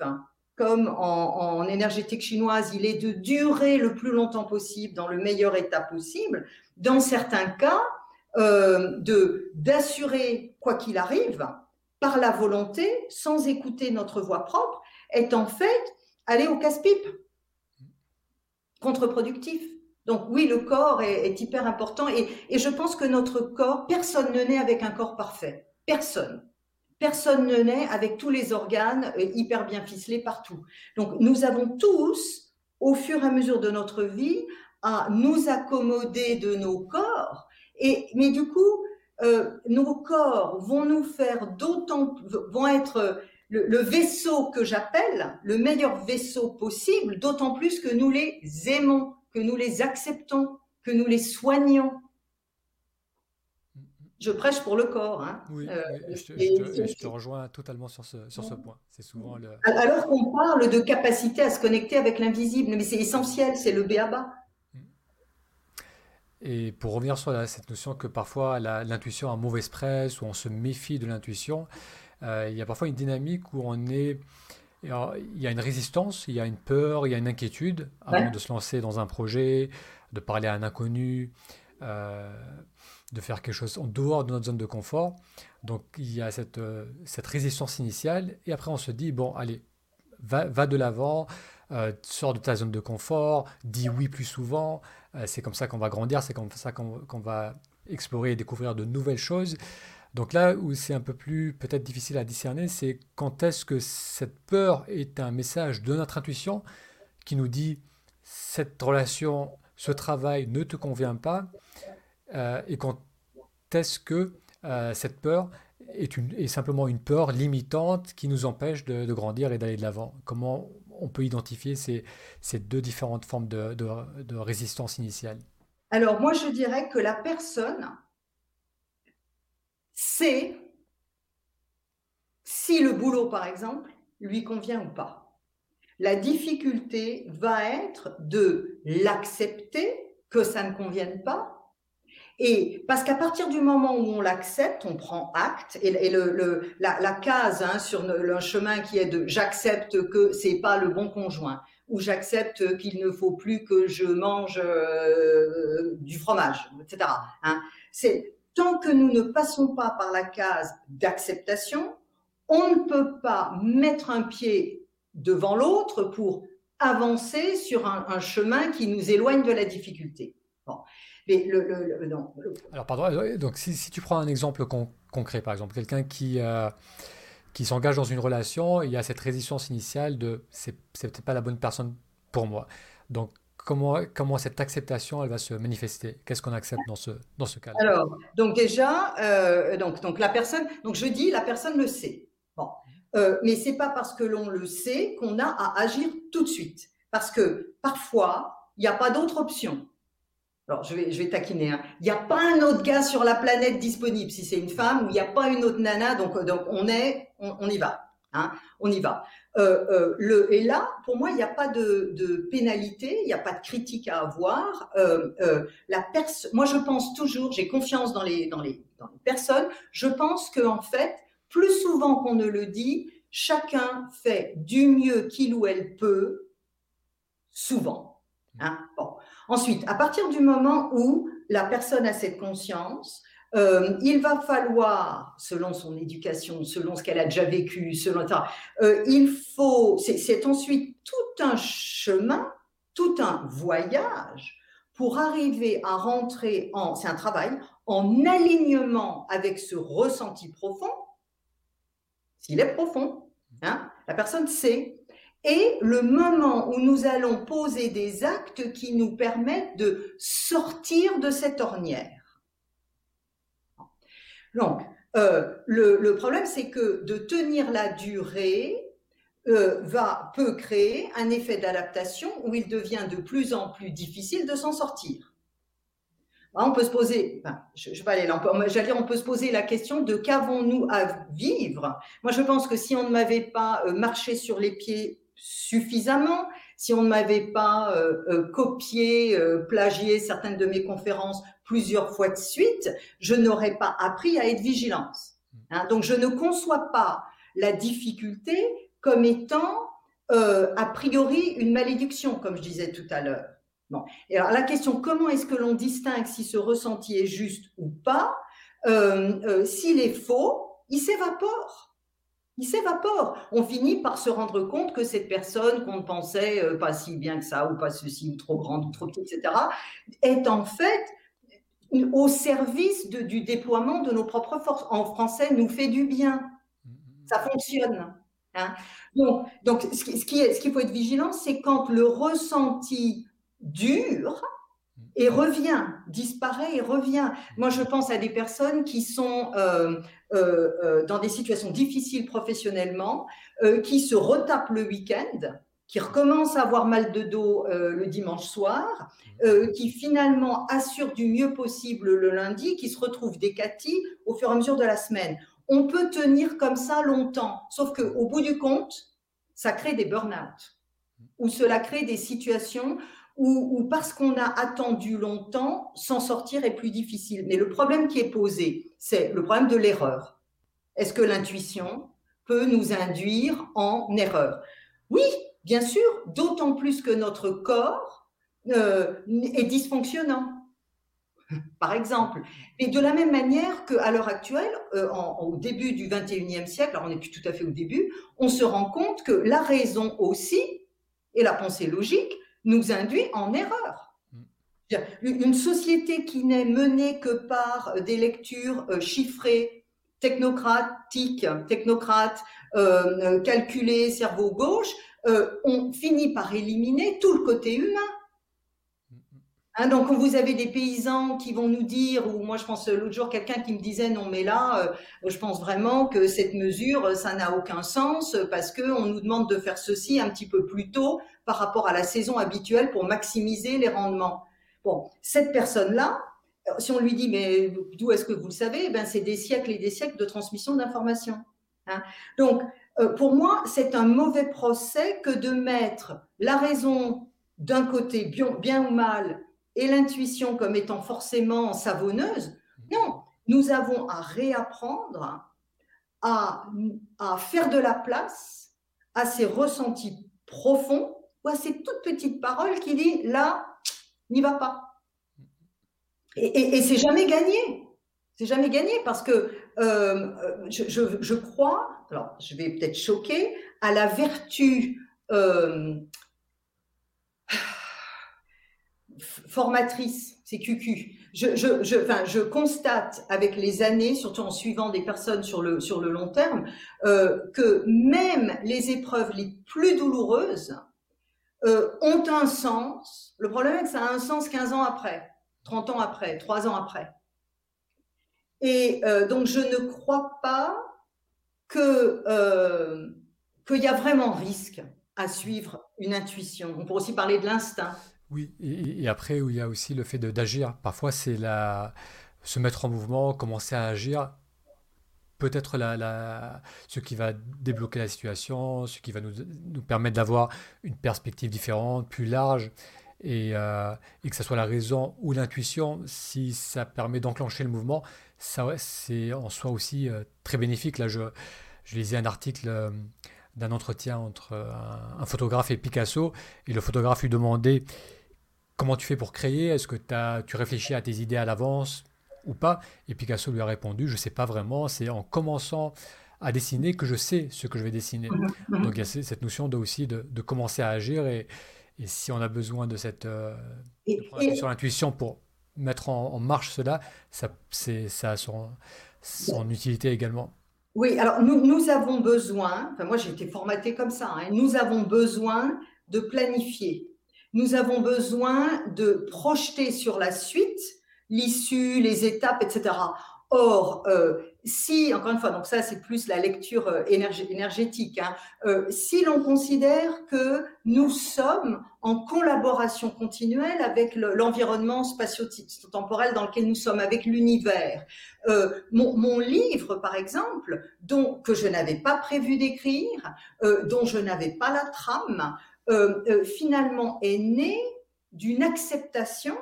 comme en, en, énergétique chinoise, il est de durer le plus longtemps possible dans le meilleur état possible, dans certains cas, euh, de d'assurer quoi qu'il arrive par la volonté, sans écouter notre voix propre, est en fait aller au casse-pipe, contre-productif. Donc oui, le corps est, hyper important et, je pense que notre corps, personne ne naît avec un corps parfait. Personne. Personne ne naît avec tous les organes euh, hyper bien ficelés partout. Donc nous avons tous, au fur et à mesure de notre vie, à nous accommoder de nos corps. Et, mais du coup, euh, nos corps vont nous faire d'autant, vont être le, vaisseau que j'appelle le meilleur vaisseau possible, d'autant plus que nous les aimons, que nous les acceptons, que nous les soignons. Je prêche pour le corps. Hein. Oui, euh, je, te, rejoins totalement sur ce, sur ce point. C'est souvent le... Alors qu'on parle de capacité à se connecter avec l'invisible, mais c'est essentiel, c'est le béaba. Et pour revenir sur cette notion que parfois l'intuition a mauvaise presse ou on se méfie de l'intuition, euh, il y a parfois une dynamique où on est, il y a une résistance, il y a une peur, il y a une inquiétude avant de se lancer dans un projet, de parler à un inconnu, euh, de faire quelque chose en dehors de notre zone de confort. Donc il y a cette, euh, cette résistance initiale et après on se dit, bon, allez, va, va de l'avant, sors de ta zone de confort, dis oui plus souvent. c'est comme ça qu'on va grandir, c'est comme ça qu'on va explorer et découvrir de nouvelles choses. Donc là où c'est un peu plus peut-être difficile à discerner, c'est quand est-ce que cette peur est un message de notre intuition qui nous dit cette relation, ce travail ne te convient pas, euh, et quand est-ce que euh, cette peur est, simplement une peur limitante qui nous empêche de, grandir et d'aller de l'avant? Comment on peut identifier ces, deux différentes formes de résistance initiale? Alors moi je dirais que la personne c'est si le boulot, par exemple, lui convient ou pas. La difficulté va être de l'accepter, que ça ne convienne pas, et parce qu'à partir du moment où on l'accepte, on prend acte, et, la, case hein, sur le, chemin qui est de j'accepte que c'est pas le bon conjoint, ou j'accepte qu'il ne faut plus que je mange euh, du fromage, etc. Hein, c'est tant que nous ne passons pas par la case d'acceptation, on ne peut pas mettre un pied devant l'autre pour avancer sur un, chemin qui nous éloigne de la difficulté. Mais le, Alors, pardon, euh, donc si, tu prends un exemple concret, par exemple, quelqu'un qui, euh, qui s'engage dans une relation, il y a cette résistance initiale de c'est peut-être pas la bonne personne pour moi. Donc, comment, cette acceptation elle va se manifester? Qu'est-ce qu'on accepte dans ce, dans ce cas Alors, donc déjà, euh, donc, donc la personne, donc je dis la personne le sait. Bon, euh, mais c'est pas parce que l'on le sait qu'on a à agir tout de suite. Parce que parfois, il n'y a pas d'autre option. Alors, je vais, je vais taquiner. Hein. Il n'y a pas un autre gars sur la planète disponible si c'est une femme, ou il n'y a pas une autre nana, donc, donc on est, on y va. Hein, on y va. Euh, euh, le, et là, pour moi, il n'y a pas de, pénalité, il n'y a pas de critique à avoir. Euh, la moi, je pense toujours, j'ai confiance dans les, personnes. Je pense qu'en en fait, plus souvent qu'on ne le dit, chacun fait du mieux qu'il ou elle peut souvent. Hein. Ensuite, à partir du moment où la personne a cette conscience, euh, il va falloir, selon son éducation, selon ce qu'elle a déjà vécu, selon euh, il faut, c'est ensuite tout un chemin, tout un voyage pour arriver à rentrer en, c'est un travail, en alignement avec ce ressenti profond, s'il est profond, hein, la personne sait, et le moment où nous allons poser des actes qui nous permettent de sortir de cette ornière. Donc, euh, le, problème, c'est que de tenir la durée euh, va, peut créer un effet d'adaptation où il devient de plus en plus difficile de s'en sortir. on peut se poser, là, j'allais on peut se poser la question de qu'avons-nous à vivre? Moi, je pense que si on ne m'avait pas euh, marché sur les pieds suffisamment, si on ne m'avait pas copié, plagié certaines de mes conférences plusieurs fois de suite, je n'aurais pas appris à être vigilante. Hein. donc, je ne conçois pas la difficulté comme étant euh, a priori une malédiction, comme je disais tout à l'heure. Bon. Et alors, la question, comment est-ce que l'on distingue si ce ressenti est juste ou pas? Euh, euh, S'il est faux, il s'évapore. Il s'évapore. On finit par se rendre compte que cette personne qu'on pensait pas si bien que ça, ou pas ceci, ou trop grande, ou trop petite, etc., est en fait au service du déploiement de nos propres forces. En français, nous fait du bien. Mm-hmm. Ça fonctionne. Hein. Donc, donc, ce qu'il ce qui faut être vigilant, c'est quand le ressenti dure et revient, disparaît et revient. Moi, je pense à des personnes qui sont euh, euh, euh, dans des situations difficiles professionnellement, qui se retapent le week-end qui recommence à avoir mal de dos le dimanche soir, qui finalement assure du mieux possible le lundi, qui se retrouve décati au fur et à mesure de la semaine. On peut tenir comme ça longtemps, sauf qu'au bout du compte, ça crée des burn-out, ou cela crée des situations où parce qu'on a attendu longtemps, s'en sortir est plus difficile. Mais le problème qui est posé, c'est le problème de l'erreur. Est-ce que l'intuition peut nous induire en erreur? Oui, Bien sûr, d'autant plus que notre corps euh, est dysfonctionnant, par exemple. Et de la même manière qu'à l'heure actuelle, euh, au début du 21e siècle, on n'est plus tout à fait au début, on se rend compte que la raison aussi, et la pensée logique, nous induit en erreur. Une société qui n'est menée que par des lectures euh, chiffrées, technocratiques, technocrates, calculées, cerveau gauche, euh, on finit par éliminer tout le côté humain. Hein, donc, quand vous avez des paysans qui vont nous dire, ou moi je pense l'autre jour quelqu'un qui me disait non mais là, euh, je pense vraiment que cette mesure ça n'a aucun sens parce que on nous demande de faire ceci un petit peu plus tôt par rapport à la saison habituelle pour maximiser les rendements. Bon, cette personne là, si on lui dit mais d'où est-ce que vous le savez, eh ben c'est des siècles et des siècles de transmission d'informations. Hein. Donc euh, pour moi, c'est un mauvais procès que de mettre la raison d'un côté, bien, ou mal, et l'intuition comme étant forcément savonneuse. Non, nous avons à réapprendre à, faire de la place à ces ressentis profonds ou à ces toutes petites paroles qui disent là, n'y va pas. Et, c'est jamais gagné. C'est jamais gagné parce que euh, je, crois alors je vais peut-être choquer, à la vertu euh, formatrice, c'est QQ. Je, je, constate avec les années, surtout en suivant des personnes sur le, sur le long terme, euh, que même les épreuves les plus douloureuses euh, ont un sens. Le problème est que ça a un sens 15 ans après, 30 ans après, 3 ans après. Et donc je ne crois pas que euh, qu'il y a vraiment risque à suivre une intuition. On pourrait aussi parler de l'instinct. Oui, et, après, il y a aussi le fait d'agir. Parfois, c'est la, se mettre en mouvement, commencer à agir. Peut-être la, ce qui va débloquer la situation, ce qui va nous, nous permettre d'avoir une perspective différente, plus large, et, euh, et que ce soit la raison ou l'intuition, si ça permet d'enclencher le mouvement, ça c'est en soi aussi euh, très bénéfique. Là, je, je lisais un article euh, d'un entretien entre un, photographe et Picasso, et le photographe lui demandait comment tu fais pour créer, est-ce que tu réfléchis à tes idées à l'avance ou pas? Et Picasso lui a répondu, je ne sais pas vraiment, c'est en commençant à dessiner que je sais ce que je vais dessiner. Mhm, mhm. Donc il y a cette notion de, aussi de, commencer à agir et, si on a besoin de cette euh, sur l'intuition pour mettre en, marche cela, ça, ça a son, son utilité également. Oui, alors nous, nous avons besoin, enfin moi j'ai été formatée comme ça, hein, nous avons besoin de planifier. Nous avons besoin de projeter sur la suite l'issue, les étapes, etc. Or, euh, si, encore une fois, donc ça c'est plus la lecture euh, énergétique, hein, euh, si l'on considère que nous sommes en collaboration continuelle avec l'environnement spatio-temporel dans lequel nous sommes, avec l'univers. mon, livre, par exemple, dont, que je n'avais pas prévu d'écrire, dont je n'avais pas la trame, finalement est né d'une acceptation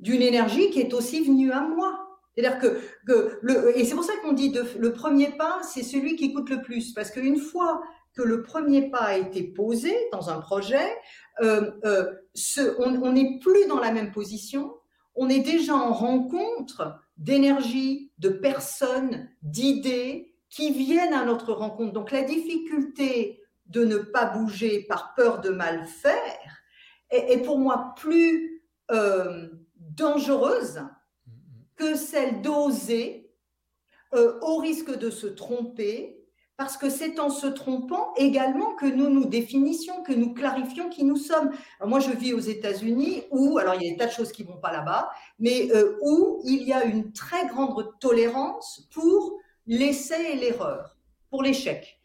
d'une énergie qui est aussi venue à moi. C'est-à-dire que, et c'est pour ça qu'on dit de, le premier pas, c'est celui qui coûte le plus, parce qu'une fois que le premier pas a été posé dans un projet, euh, euh, on n'est plus dans la même position, on est déjà en rencontre d'énergie, de personnes, d'idées qui viennent à notre rencontre. Donc la difficulté de ne pas bouger par peur de mal faire est, pour moi plus euh, dangereuse que celle d'oser euh, au risque de se tromper, parce que c'est en se trompant également que nous nous définissions, que nous clarifions qui nous sommes. moi, je vis aux États-Unis où, alors il y a des tas de choses qui vont pas là-bas, mais euh, où il y a une très grande tolérance pour l'essai et l'erreur, pour l'échec.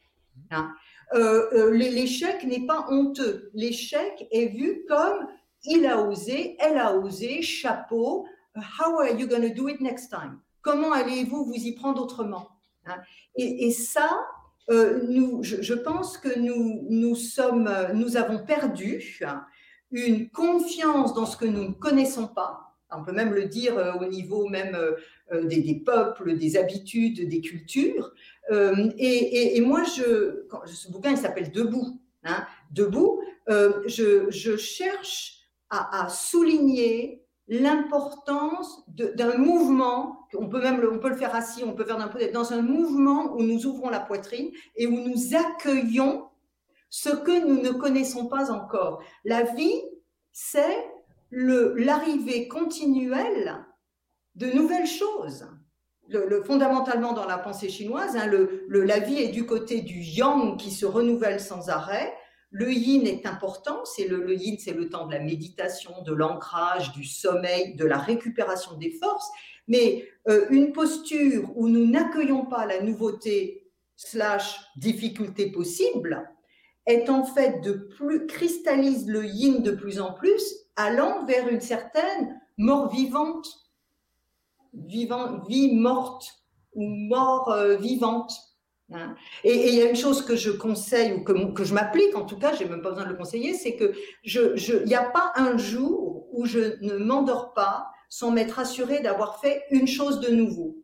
Hein. Euh, l'échec n'est pas honteux. L'échec est vu comme il a osé, elle a osé, chapeau, How are you going to do it next time? Comment allez-vous vous y prendre autrement? Hein? Et, ça, euh, je, pense que nous, nous, avons perdu une confiance dans ce que nous ne connaissons pas. On peut même le dire euh, au niveau même euh, des, peuples, des habitudes, des cultures. Et, moi, je, ce bouquin, il s'appelle Debout. Hein. Debout, je, cherche à, souligner l'importance d'un mouvement, on peut même le, on peut le faire assis, on peut faire dans un mouvement où nous ouvrons la poitrine et où nous accueillons ce que nous ne connaissons pas encore. La vie, c'est l'arrivée continuelle de nouvelles choses. Le, fondamentalement dans la pensée chinoise, hein, le, la vie est du côté du yang qui se renouvelle sans arrêt, le yin est important, c'est le, yin, c'est le temps de la méditation, de l'ancrage, du sommeil, de la récupération des forces. Mais euh, une posture où nous n'accueillons pas la nouveauté slash difficulté possible est en fait de plus cristallise le yin de plus en plus, allant vers une certaine mort vivante, vivant, vie morte ou mort euh, vivante. Hein. Et il y a une chose que je conseille, ou que, que je m'applique, en tout cas, j'ai même pas besoin de le conseiller, c'est que je, il n'y a pas un jour où je ne m'endors pas sans m'être assuré d'avoir fait une chose de nouveau.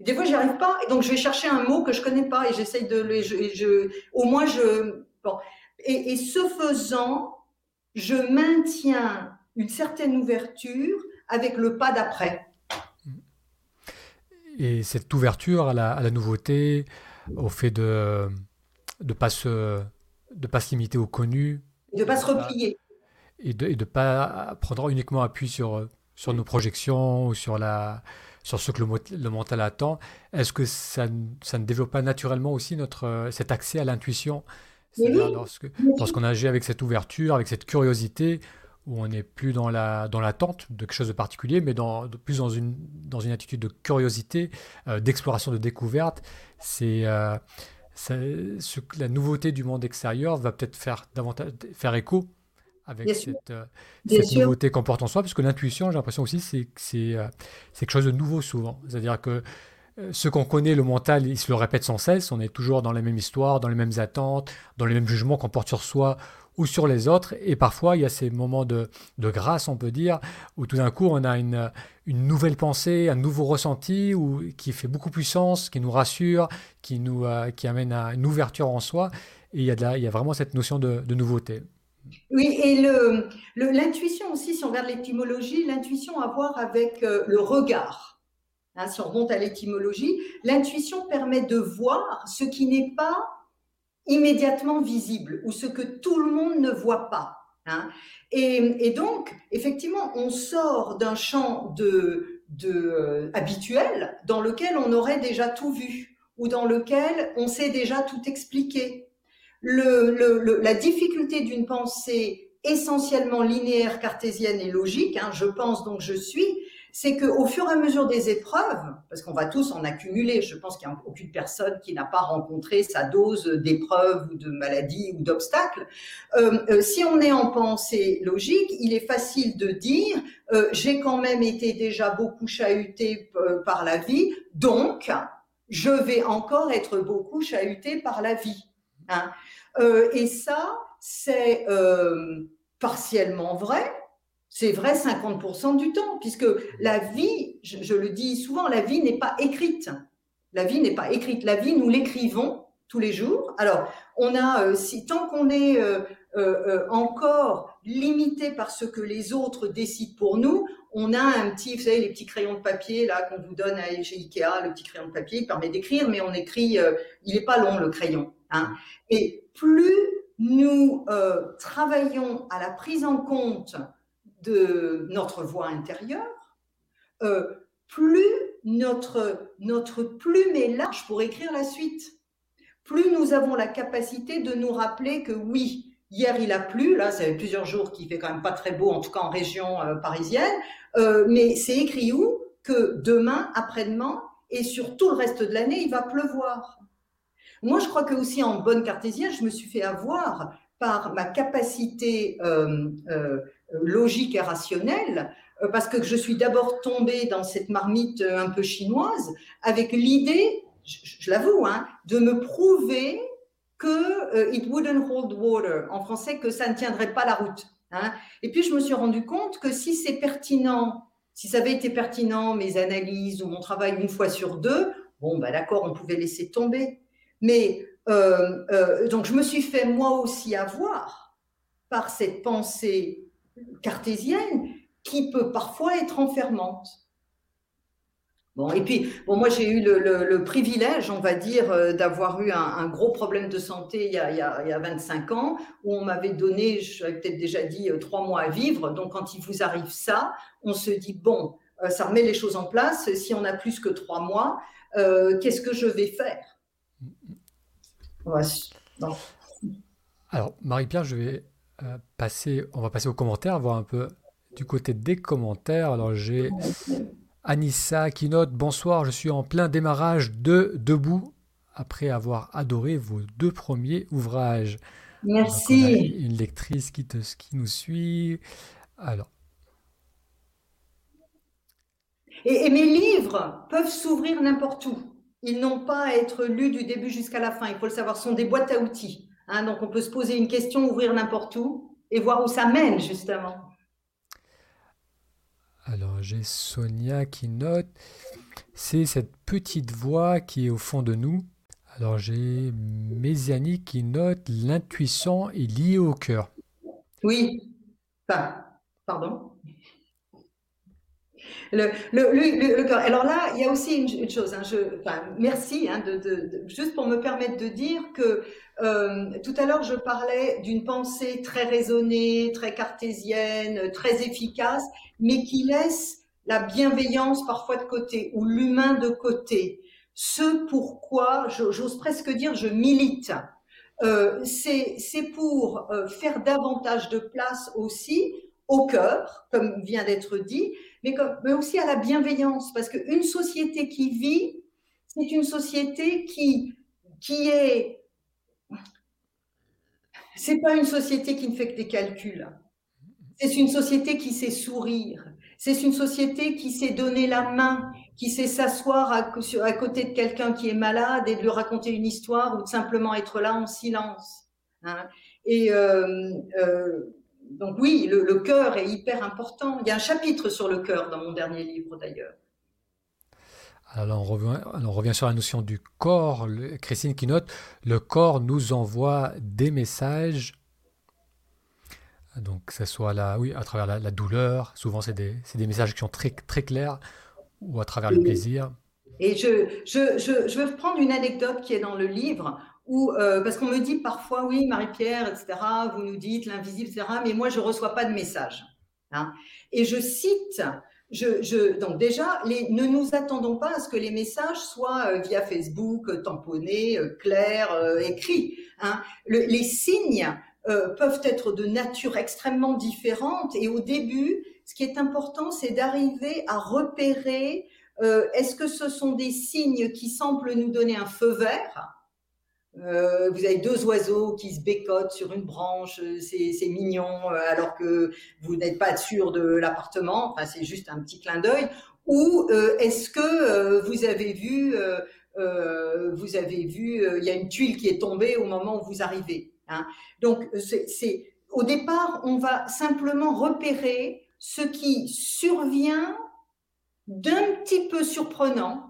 Des fois, j'y arrive pas, et donc je vais chercher un mot que je connais pas, et j'essaye de le, je, au moins je, bon. Et ce faisant, je maintiens une certaine ouverture avec le pas d'après. Et cette ouverture à la, à la nouveauté, au fait de ne pas, se, de pas se limiter au connu. De ne pas se replier. Et de ne pas prendre uniquement appui sur, sur nos projections ou sur, la, sur ce que le, le mental attend. Est-ce que ça, ça, ne développe pas naturellement aussi notre, cet accès à l'intuition? Lorsque, lorsqu'on agit avec cette ouverture, avec cette curiosité, où on n'est plus dans la dans l'attente de quelque chose de particulier, mais dans, plus dans une, dans une attitude de curiosité, euh, d'exploration, de découverte. C'est euh, ce, la nouveauté du monde extérieur va peut-être faire davantage faire écho avec cette, euh, cette nouveauté qu'on porte en soi, parce que l'intuition, j'ai l'impression aussi, c'est c'est quelque chose de nouveau souvent. C'est-à-dire que ce qu'on connaît, le mental, il se le répète sans cesse. On est toujours dans les mêmes histoires, dans les mêmes attentes, dans les mêmes jugements qu'on porte sur soi ou sur les autres. Et parfois, il y a ces moments de, grâce, on peut dire, où tout d'un coup, on a une, nouvelle pensée, un nouveau ressenti, qui fait beaucoup plus sens, qui nous rassure, qui, nous, euh, amène à une ouverture en soi. Et il y a, il y a vraiment cette notion de, nouveauté. Oui, et l'intuition aussi, si on regarde l'étymologie, l'intuition a à voir avec euh, le regard. Hein, si on remonte à l'étymologie, l'intuition permet de voir ce qui n'est pas immédiatement visible ou ce que tout le monde ne voit pas. Hein. Et, donc, effectivement, on sort d'un champ de, euh, habituel dans lequel on aurait déjà tout vu ou dans lequel on sait déjà tout expliqué. la difficulté d'une pensée essentiellement linéaire, cartésienne et logique, hein, je pense donc je suis, c'est qu'au fur et à mesure des épreuves, parce qu'on va tous en accumuler, je pense qu'il n'y a aucune personne qui n'a pas rencontré sa dose d'épreuves ou de maladies ou d'obstacles, euh, euh, si on est en pensée logique, il est facile de dire euh, j'ai quand même été déjà beaucoup chahuté par la vie, donc je vais encore être beaucoup chahuté par la vie. Hein. et ça, c'est partiellement vrai, c'est vrai 50% du temps, puisque la vie, je, le dis souvent, la vie n'est pas écrite. La vie n'est pas écrite. La vie, nous l'écrivons tous les jours. Alors, on a, euh, si tant qu'on est euh, euh, encore limité par ce que les autres décident pour nous, on a un petit, vous savez, les petits crayons de papier là qu'on vous donne chez Ikea, le petit crayon de papier, il permet d'écrire, mais on écrit, il n'est pas long le crayon. Hein. Et plus nous travaillons à la prise en compte de notre voix intérieure, euh, plus notre, notre plume est large pour écrire la suite. Plus nous avons la capacité de nous rappeler que oui, hier il a plu, là ça fait plusieurs jours qu'il fait quand même pas très beau, en tout cas en région euh, parisienne, euh, mais c'est écrit où que demain, après-demain et sur tout le reste de l'année, il va pleuvoir. Moi, je crois que aussi en bonne cartésienne, je me suis fait avoir par ma capacité logique et rationnelle, euh, parce que je suis d'abord tombée dans cette marmite euh, un peu chinoise avec l'idée, je, l'avoue, hein, de me prouver que it wouldn't hold water, en français, que ça ne tiendrait pas la route. Hein. Et puis je me suis rendu compte que si c'est pertinent, si ça avait été pertinent, mes analyses ou mon travail une fois sur deux, bon, bah d'accord, on pouvait laisser tomber. Mais donc je me suis fait moi aussi avoir par cette pensée cartésienne qui peut parfois être enfermante. Bon, et puis, bon, moi, j'ai eu le, privilège, on va dire, euh, d'avoir eu un, gros problème de santé il y, a, il, y a, 25 ans, où on m'avait donné, je l'avais peut-être déjà dit, euh, trois mois à vivre. Donc, quand il vous arrive ça, on se dit, bon, euh, ça remet les choses en place. Si on a plus que trois mois, qu'est-ce que je vais faire? Alors, Marie-Pierre, je vais euh, passer, on va passer aux commentaires, voir un peu du côté des commentaires. Alors j'ai Anissa qui note Bonsoir, je suis en plein démarrage de Debout après avoir adoré vos deux premiers ouvrages. Merci. une lectrice qui, te, qui nous suit. Alors. Et, mes livres peuvent s'ouvrir n'importe où. Ils n'ont pas à être lus du début jusqu'à la fin. Il faut le savoir. Ce sont des boîtes à outils. Hein, donc on peut se poser une question, ouvrir n'importe où et voir où ça mène justement. Alors j'ai Sonia qui note, c'est cette petite voix qui est au fond de nous. Alors j'ai Méziani qui note, l'intuition est liée au cœur. Oui, enfin, pardon. Le, le, Alors là, il y a aussi une, chose. Hein, merci hein, juste pour me permettre de dire que euh, tout à l'heure, je parlais d'une pensée très raisonnée, très cartésienne, très efficace, mais qui laisse la bienveillance parfois de côté ou l'humain de côté. Ce pourquoi, j'ose presque dire, je milite. Euh, c'est pour euh, faire davantage de place aussi au cœur, comme vient d'être dit, mais, aussi à la bienveillance, parce qu'une société qui vit, c'est une société qui, qui est c'est pas une société qui ne fait que des calculs. C'est une société qui sait sourire. C'est une société qui sait donner la main, qui sait s'asseoir à, côté de quelqu'un qui est malade et de lui raconter une histoire ou de simplement être là en silence. Hein. Et donc oui, le, cœur est hyper important. Il y a un chapitre sur le cœur dans mon dernier livre d'ailleurs. Alors on, revient, on revient sur la notion du corps. Christine qui note, le corps nous envoie des messages. Donc que ce soit là, oui, à travers la, douleur, souvent c'est des, des, messages qui sont très, très clairs, ou à travers le plaisir. Et je, je, je, je veux prendre une anecdote qui est dans le livre euh, parce qu'on me dit parfois, oui, Marie-Pierre, etc., vous nous dites l'invisible, etc., mais moi, je ne reçois pas de message. Hein. Et je cite, donc déjà, ne nous attendons pas à ce que les messages soient euh, via Facebook, euh, tamponnés, clairs, écrits. Hein. les signes peuvent être de nature extrêmement différente et au début, ce qui est important, c'est d'arriver à repérer est-ce que ce sont des signes qui semblent nous donner un feu vert euh, vous avez deux oiseaux qui se bécotent sur une branche, euh, c'est mignon, euh, alors que vous n'êtes pas sûr de l'appartement, enfin, c'est juste un petit clin d'œil. Ou est-ce que vous avez vu, vous avez vu, il y a une tuile qui est tombée au moment où vous arrivez. Hein. Donc, c'est au départ, on va simplement repérer ce qui survient d'un petit peu surprenant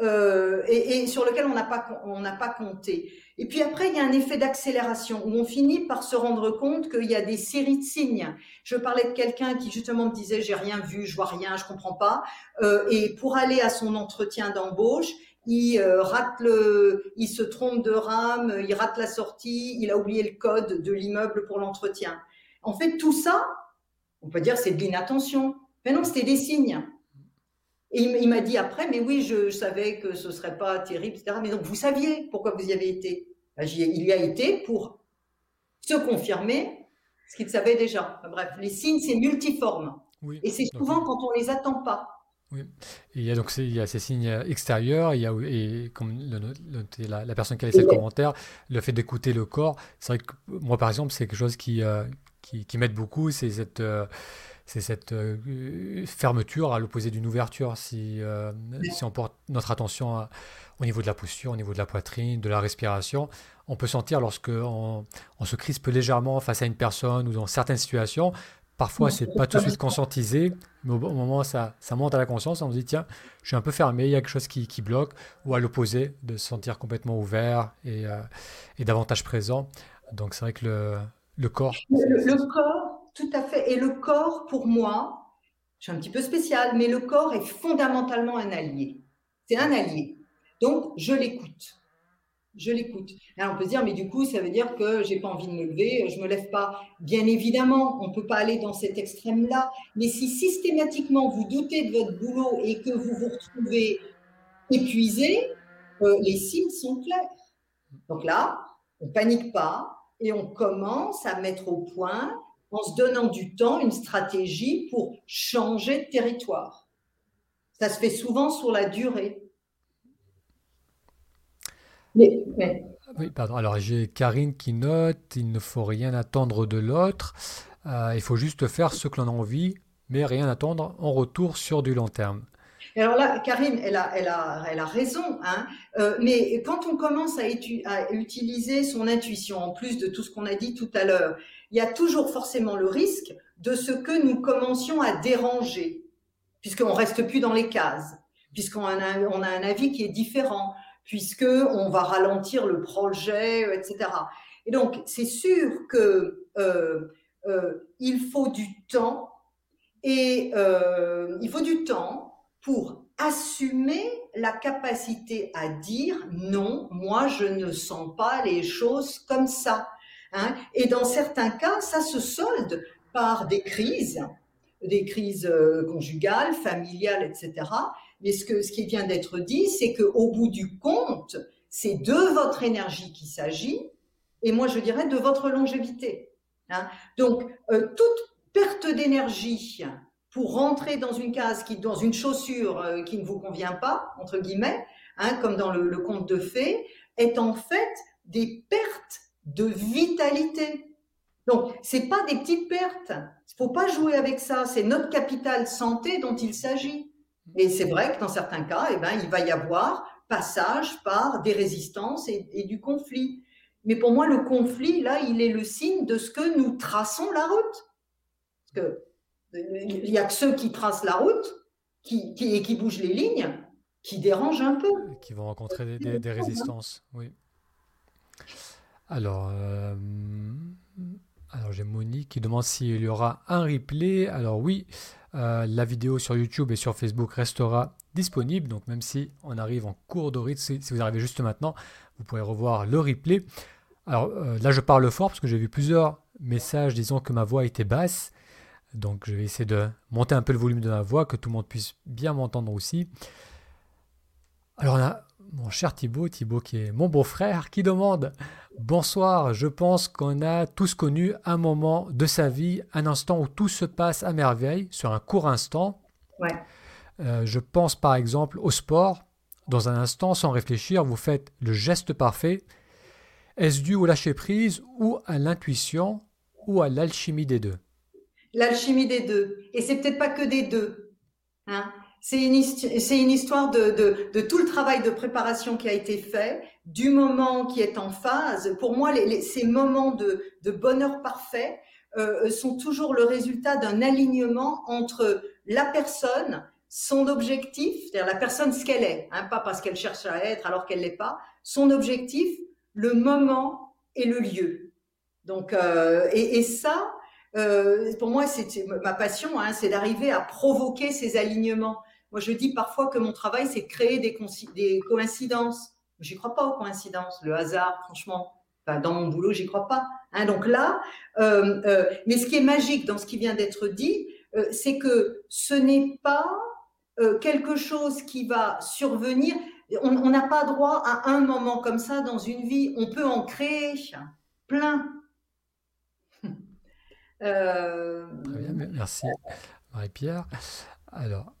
euh, et, sur lequel on n'a pas, on n'a pas compté. Et puis après, il y a un effet d'accélération où on finit par se rendre compte qu'il y a des séries de signes. Je parlais de quelqu'un qui justement me disait j'ai rien vu, je vois rien, je comprends pas. Euh, et pour aller à son entretien d'embauche, il euh, rate le, il se trompe de rame, il rate la sortie, il a oublié le code de l'immeuble pour l'entretien. En fait, tout ça, on peut dire c'est de l'inattention. Mais non, c'était des signes. Et il, m'a dit après, mais oui, je, savais que ce serait pas terrible, etc. Mais donc, vous saviez pourquoi vous y avez été? Ben, il y a été pour se confirmer ce qu'il savait déjà. bref, les signes, c'est multiforme. et c'est souvent quand on les attend pas. Oui. il y a donc il y a ces signes extérieurs, il y a et comme la, la, personne qui a laissé le commentaire, le fait d'écouter le corps. C'est vrai que moi par exemple, c'est quelque chose qui, euh, qui, qui m'aide beaucoup, c'est cette euh, c'est cette euh, fermeture à l'opposé d'une ouverture. Si, euh, si on porte notre attention au niveau de la posture, au niveau de la poitrine, de la respiration, on peut sentir lorsque on, se crispe légèrement face à une personne ou dans certaines situations. Parfois, c'est pas tout de suite conscientisé, mais au, moment ça, ça monte à la conscience, on se dit tiens, je suis un peu fermé, il y a quelque chose qui, qui bloque, ou à l'opposé, de se sentir complètement ouvert et, euh, et davantage présent. Donc, c'est vrai que le, le corps. le corps tout à fait. Et le corps, pour moi, je suis un petit peu spécial, mais le corps est fondamentalement un allié. C'est un allié. Donc, je l'écoute. Je l'écoute. Alors, on peut se dire, mais du coup, ça veut dire que j'ai pas envie de me lever, je me lève pas. Bien évidemment, on peut pas aller dans cet extrême-là. Mais si systématiquement vous doutez de votre boulot et que vous vous retrouvez épuisé, euh, les signes sont clairs. Donc là, on panique pas et on commence à mettre au point en se donnant du temps, une stratégie pour changer de territoire. Ça se fait souvent sur la durée. Oui, pardon. Alors j'ai Karine qui note, il ne faut rien attendre de l'autre, euh, il faut juste faire ce que l'on a envie, mais rien attendre en retour sur du long terme. Alors là, Karine, elle a, elle a, elle a raison, hein. Euh, mais quand on commence à, à, utiliser son intuition, en plus de tout ce qu'on a dit tout à l'heure, il y a toujours forcément le risque de ce que nous commencions à déranger, puisqu'on reste plus dans les cases, puisqu'on a, un avis qui est différent, puisqu'on va ralentir le projet, etc. Et donc, c'est sûr que euh, euh, il faut du temps, et euh, il faut du temps pour assumer la capacité à dire non, moi je ne sens pas les choses comme ça. Hein. Et dans certains cas, ça se solde par des crises, des crises euh, conjugales, familiales, etc. Mais ce, que, ce qui vient d'être dit, c'est qu'au bout du compte, c'est de votre énergie qu'il s'agit, et moi je dirais de votre longévité. Hein. Donc, euh, toute perte d'énergie pour rentrer dans une case, qui, dans une chaussure euh, qui ne vous convient pas, entre guillemets, hein, comme dans le, le conte de fées, est en fait des pertes de vitalité. Donc, c'est pas des petites pertes. Il faut pas jouer avec ça. C'est notre capital santé dont il s'agit. Et c'est vrai que dans certains cas, eh ben, il va y avoir passage par des résistances et, du conflit. Mais pour moi, le conflit, là, il est le signe de ce que nous traçons la route. Parce que il n'y a que ceux qui tracent la route qui, et qui bougent les lignes qui dérangent un peu. Qui vont rencontrer des, résistances, oui. Alors, euh, alors j'ai Monique qui demande s'il y aura un replay. Alors oui, euh, la vidéo sur YouTube et sur Facebook restera disponible. Donc même si on arrive en cours de rythme, si, vous arrivez juste maintenant, vous pourrez revoir le replay. Alors euh, là, je parle fort parce que j'ai vu plusieurs messages disant que ma voix était basse. Donc je vais essayer de monter un peu le volume de ma voix, que tout le monde puisse bien m'entendre aussi. Alors on mon cher Thibaut, Thibaut qui est mon beau-frère, qui demande Bonsoir, je pense qu'on a tous connu un moment de sa vie, un instant où tout se passe à merveille, sur un court instant. Ouais. Euh, je pense par exemple au sport. Dans un instant, sans réfléchir, vous faites le geste parfait. Est-ce dû au lâcher-prise ou à l'intuition ou à l'alchimie des deux? L'alchimie des deux. Et c'est peut-être pas que des deux. Hein? C'est une, histoire de, tout le travail de préparation qui a été fait, du moment qui est en phase. Pour moi, ces moments de, bonheur parfait euh, sont toujours le résultat d'un alignement entre la personne, son objectif, c'est-à-dire la personne ce qu'elle est, hein, pas parce qu'elle cherche à être alors qu'elle l'est pas, son objectif, le moment et le lieu. Donc, euh, et, et, ça, euh, pour moi, c'est ma passion, hein, c'est d'arriver à provoquer ces alignements. Moi, je dis parfois que mon travail, c'est de créer des, coïncidences. J'y crois pas aux coïncidences. Le hasard, franchement, dans mon boulot, j'y crois pas. Hein, donc là, euh, euh, mais ce qui est magique dans ce qui vient d'être dit, euh, c'est que ce n'est pas quelque chose qui va survenir. On n'a pas droit à un moment comme ça dans une vie. On peut en créer plein. Très bien, merci Marie-Pierre. Alors,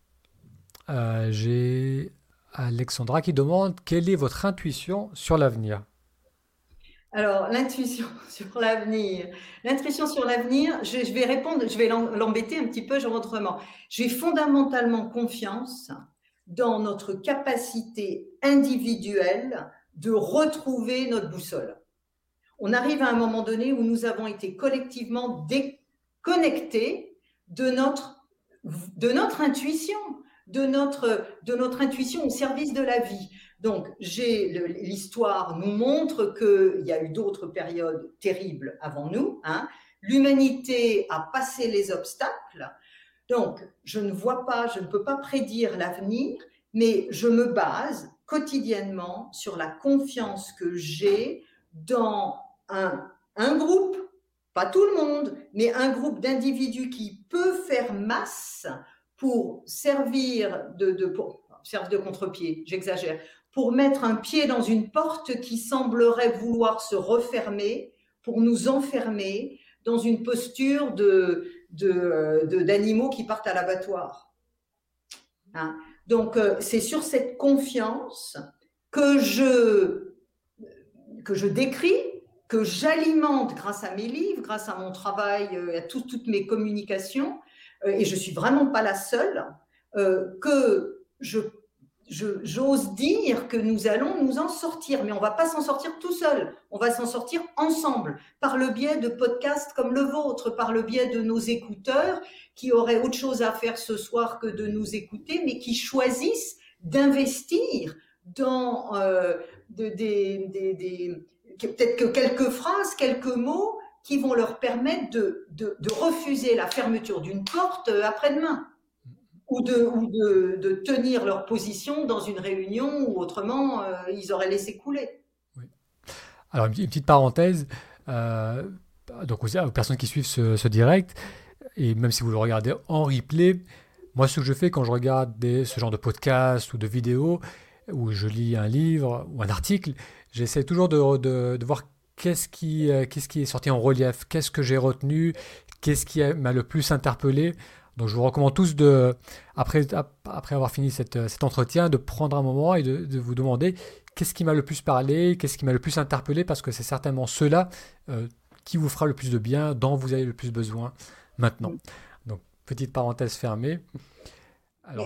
euh, j'ai Alexandra qui demande quelle est votre intuition sur l'avenir? Alors, l'intuition *laughs* sur l'avenir. L'intuition sur l'avenir, je, vais répondre, je vais l'embêter un petit peu genre autrement. J'ai fondamentalement confiance dans notre capacité individuelle de retrouver notre boussole. On arrive à un moment donné où nous avons été collectivement déconnectés de notre, de notre intuition de notre, de notre intuition au service de la vie. Donc, l'histoire nous montre qu'il y a eu d'autres périodes terribles avant nous. Hein. L'humanité a passé les obstacles. Donc, je ne vois pas, je ne peux pas prédire l'avenir, mais je me base quotidiennement sur la confiance que j'ai dans un, un groupe, pas tout le monde, mais un groupe d'individus qui peut faire masse pour servir de, de, pour, de contre-pied, j'exagère, pour mettre un pied dans une porte qui semblerait vouloir se refermer, pour nous enfermer dans une posture de, d'animaux qui partent à l'abattoir. Hein? Donc, euh, c'est sur cette confiance que je, que je décris, que j'alimente grâce à mes livres, grâce à mon travail, euh, à toutes mes communications, et je suis vraiment pas la seule, euh, que je j'ose dire que nous allons nous en sortir, mais on va pas s'en sortir tout seul. On va s'en sortir ensemble, par le biais de podcasts comme le vôtre, par le biais de nos écouteurs qui auraient autre chose à faire ce soir que de nous écouter, mais qui choisissent d'investir dans euh, des peut-être que quelques phrases, quelques mots qui vont leur permettre de, de, refuser la fermeture d'une porte euh, après-demain ou, de, ou de, tenir leur position dans une réunion ou autrement euh, ils auraient laissé couler. Alors une petite parenthèse, euh, donc aux, personnes qui suivent ce, direct, et même si vous le regardez en replay, moi ce que je fais quand je regarde ce genre de podcast ou de vidéos, où je lis un livre ou un article, j'essaie toujours de, de voir qu'est-ce qui, euh, qu'est-ce qui est sorti en relief, qu'est-ce que j'ai retenu, qu'est-ce qui m'a le plus interpellé? Donc je vous recommande tous, de, après, après avoir fini cette, cet entretien, de prendre un moment et de, vous demander qu'est-ce qui m'a le plus parlé, qu'est-ce qui m'a le plus interpellé, parce que c'est certainement cela euh, qui vous fera le plus de bien, dont vous avez le plus besoin maintenant. Donc petite parenthèse fermée.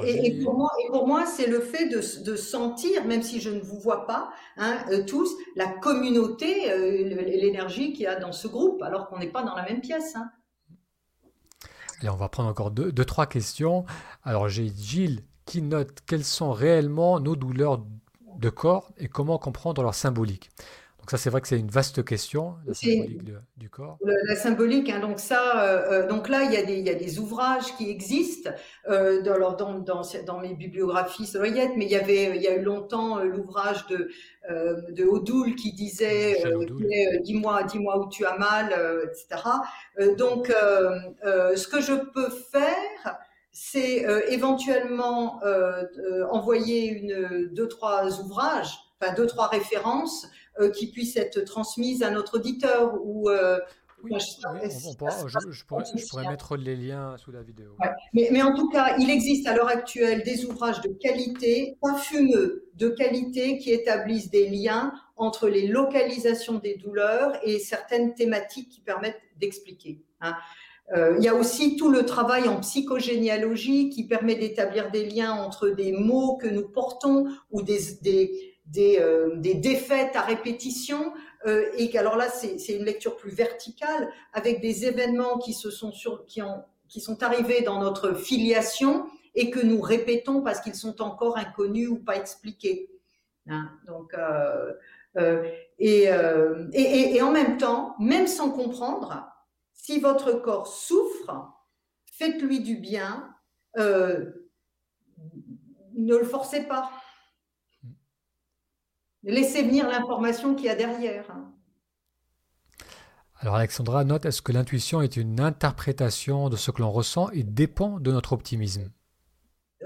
Et, pour moi, et, pour moi, c'est le fait de, de, sentir, même si je ne vous vois pas, hein, euh, tous, la communauté, euh, l'énergie qu'il y a dans ce groupe, alors qu'on n'est pas dans la même pièce. Hein. Et on va prendre encore deux, deux trois questions. Alors j'ai Gilles qui note quelles sont réellement nos douleurs de corps et comment comprendre leur symbolique. Donc ça, c'est vrai que c'est une vaste question, la symbolique du corps. la symbolique, hein, donc ça, euh, euh, donc là, il y, a des, il y, a des, ouvrages qui existent euh, dans, dans, dans, dans, mes bibliographies mais il y avait, il y a eu longtemps l'ouvrage de, de Odoul qui disait dis-moi, dis-moi où tu as mal, etc. donc, ce que je peux faire, c'est éventuellement envoyer une, deux, trois ouvrages, enfin deux, trois références qui puissent être transmises à notre auditeur ou euh, oui, je, pourrais, mettre les liens sous la vidéo. Mais, mais, en tout cas, il existe à l'heure actuelle des ouvrages de qualité, pas fumeux, de qualité, qui établissent des liens entre les localisations des douleurs et certaines thématiques qui permettent d'expliquer. Hein. Euh, il y a aussi tout le travail en psychogénéalogie qui permet d'établir des liens entre des mots que nous portons ou des, des des, euh, des défaites à répétition. Euh, et alors là, c'est une lecture plus verticale avec des événements qui se sont sur, qui ont, qui sont arrivés dans notre filiation et que nous répétons parce qu'ils sont encore inconnus ou pas expliqués. Hein, donc, euh, et, et, en même temps, même sans comprendre, si votre corps souffre, faites-lui du bien, ne le forcez pas. Laissez venir l'information qu'il y a derrière. Alors Alexandra note, est-ce que l'intuition est une interprétation de ce que l'on ressent et dépend de notre optimisme?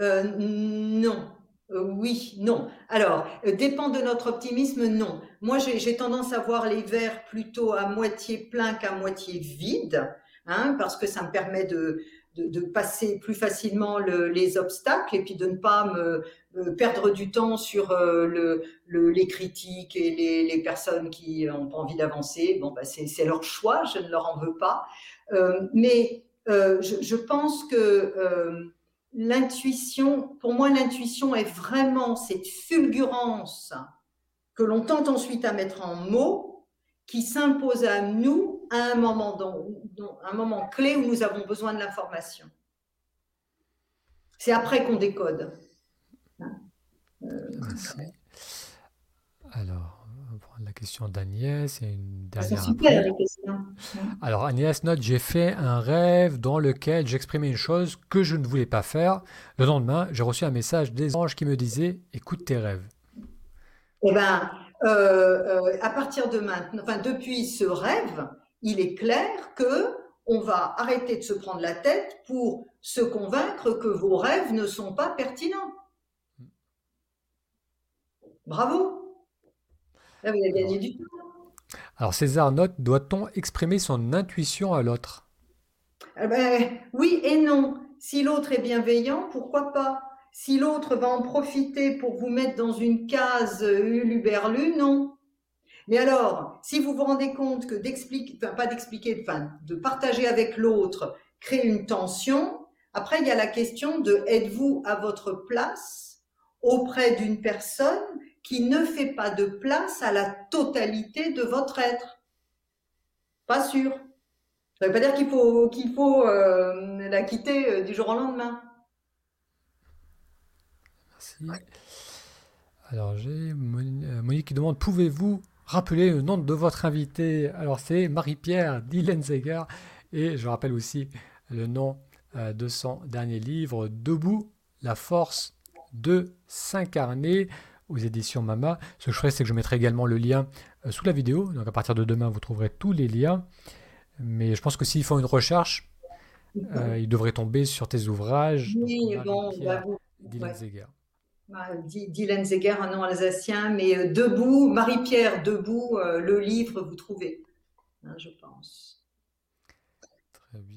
Euh, Non. Euh, oui, non. Alors, euh, dépend de notre optimisme, non. Moi, j'ai tendance à voir les verres plutôt à moitié pleins qu'à moitié vides, hein, parce que ça me permet de, de, passer plus facilement les obstacles et puis de ne pas me, perdre du temps sur euh, le, les critiques et les, personnes qui n'ont pas envie d'avancer. Bon, bah c'est leur choix, je ne leur en veux pas. Euh, mais euh, je, je, pense que l'intuition, pour moi, l'intuition est vraiment cette fulgurance que l'on tente ensuite à mettre en mots qui s'impose à nous à un moment, un moment clé où nous avons besoin de l'information. C'est après qu'on décode. Alors, on va prendre la question d'Agnès et une dernière. Super, les questions. Alors, Agnès note J'ai fait un rêve dans lequel j'exprimais une chose que je ne voulais pas faire. Le lendemain, j'ai reçu un message des anges qui me disaient Écoute tes rêves. Eh bien, euh, euh, à partir de maintenant, enfin, depuis ce rêve, il est clair que on va arrêter de se prendre la tête pour se convaincre que vos rêves ne sont pas pertinents. Bravo. Là, vous avez gagné du temps. Alors César note, doit-on exprimer son intuition à l'autre? Eh ben, Oui et non. Si l'autre est bienveillant, pourquoi pas? Si l'autre va en profiter pour vous mettre dans une case uluberlu, non. Mais alors, si vous vous rendez compte que d'expliquer, pas d'expliquer, de partager avec l'autre crée une tension, après il y a la question de êtes-vous à votre place auprès d'une personne qui ne fait pas de place à la totalité de votre être? Pas sûr. Ça ne veut pas dire qu'il faut, faut euh, la quitter euh, du jour au lendemain. Merci. Alors j'ai Monique qui demande pouvez-vous Rappelez le nom de votre invité. Alors c'est Marie-Pierre Dillenzeger et je rappelle aussi le nom euh, de son dernier livre, Debout, la force de s'incarner aux éditions Mama. Ce que je ferai, c'est que je mettrai également le lien euh, sous la vidéo. Donc à partir de demain, vous trouverez tous les liens. Mais je pense que s'ils font une recherche, euh, ils devraient tomber sur tes ouvrages. Oui, bon, bah, Dylan Zeger, un nom alsacien, mais euh, Debout, Marie-Pierre Debout, euh, le livre, vous trouvez, hein, je pense.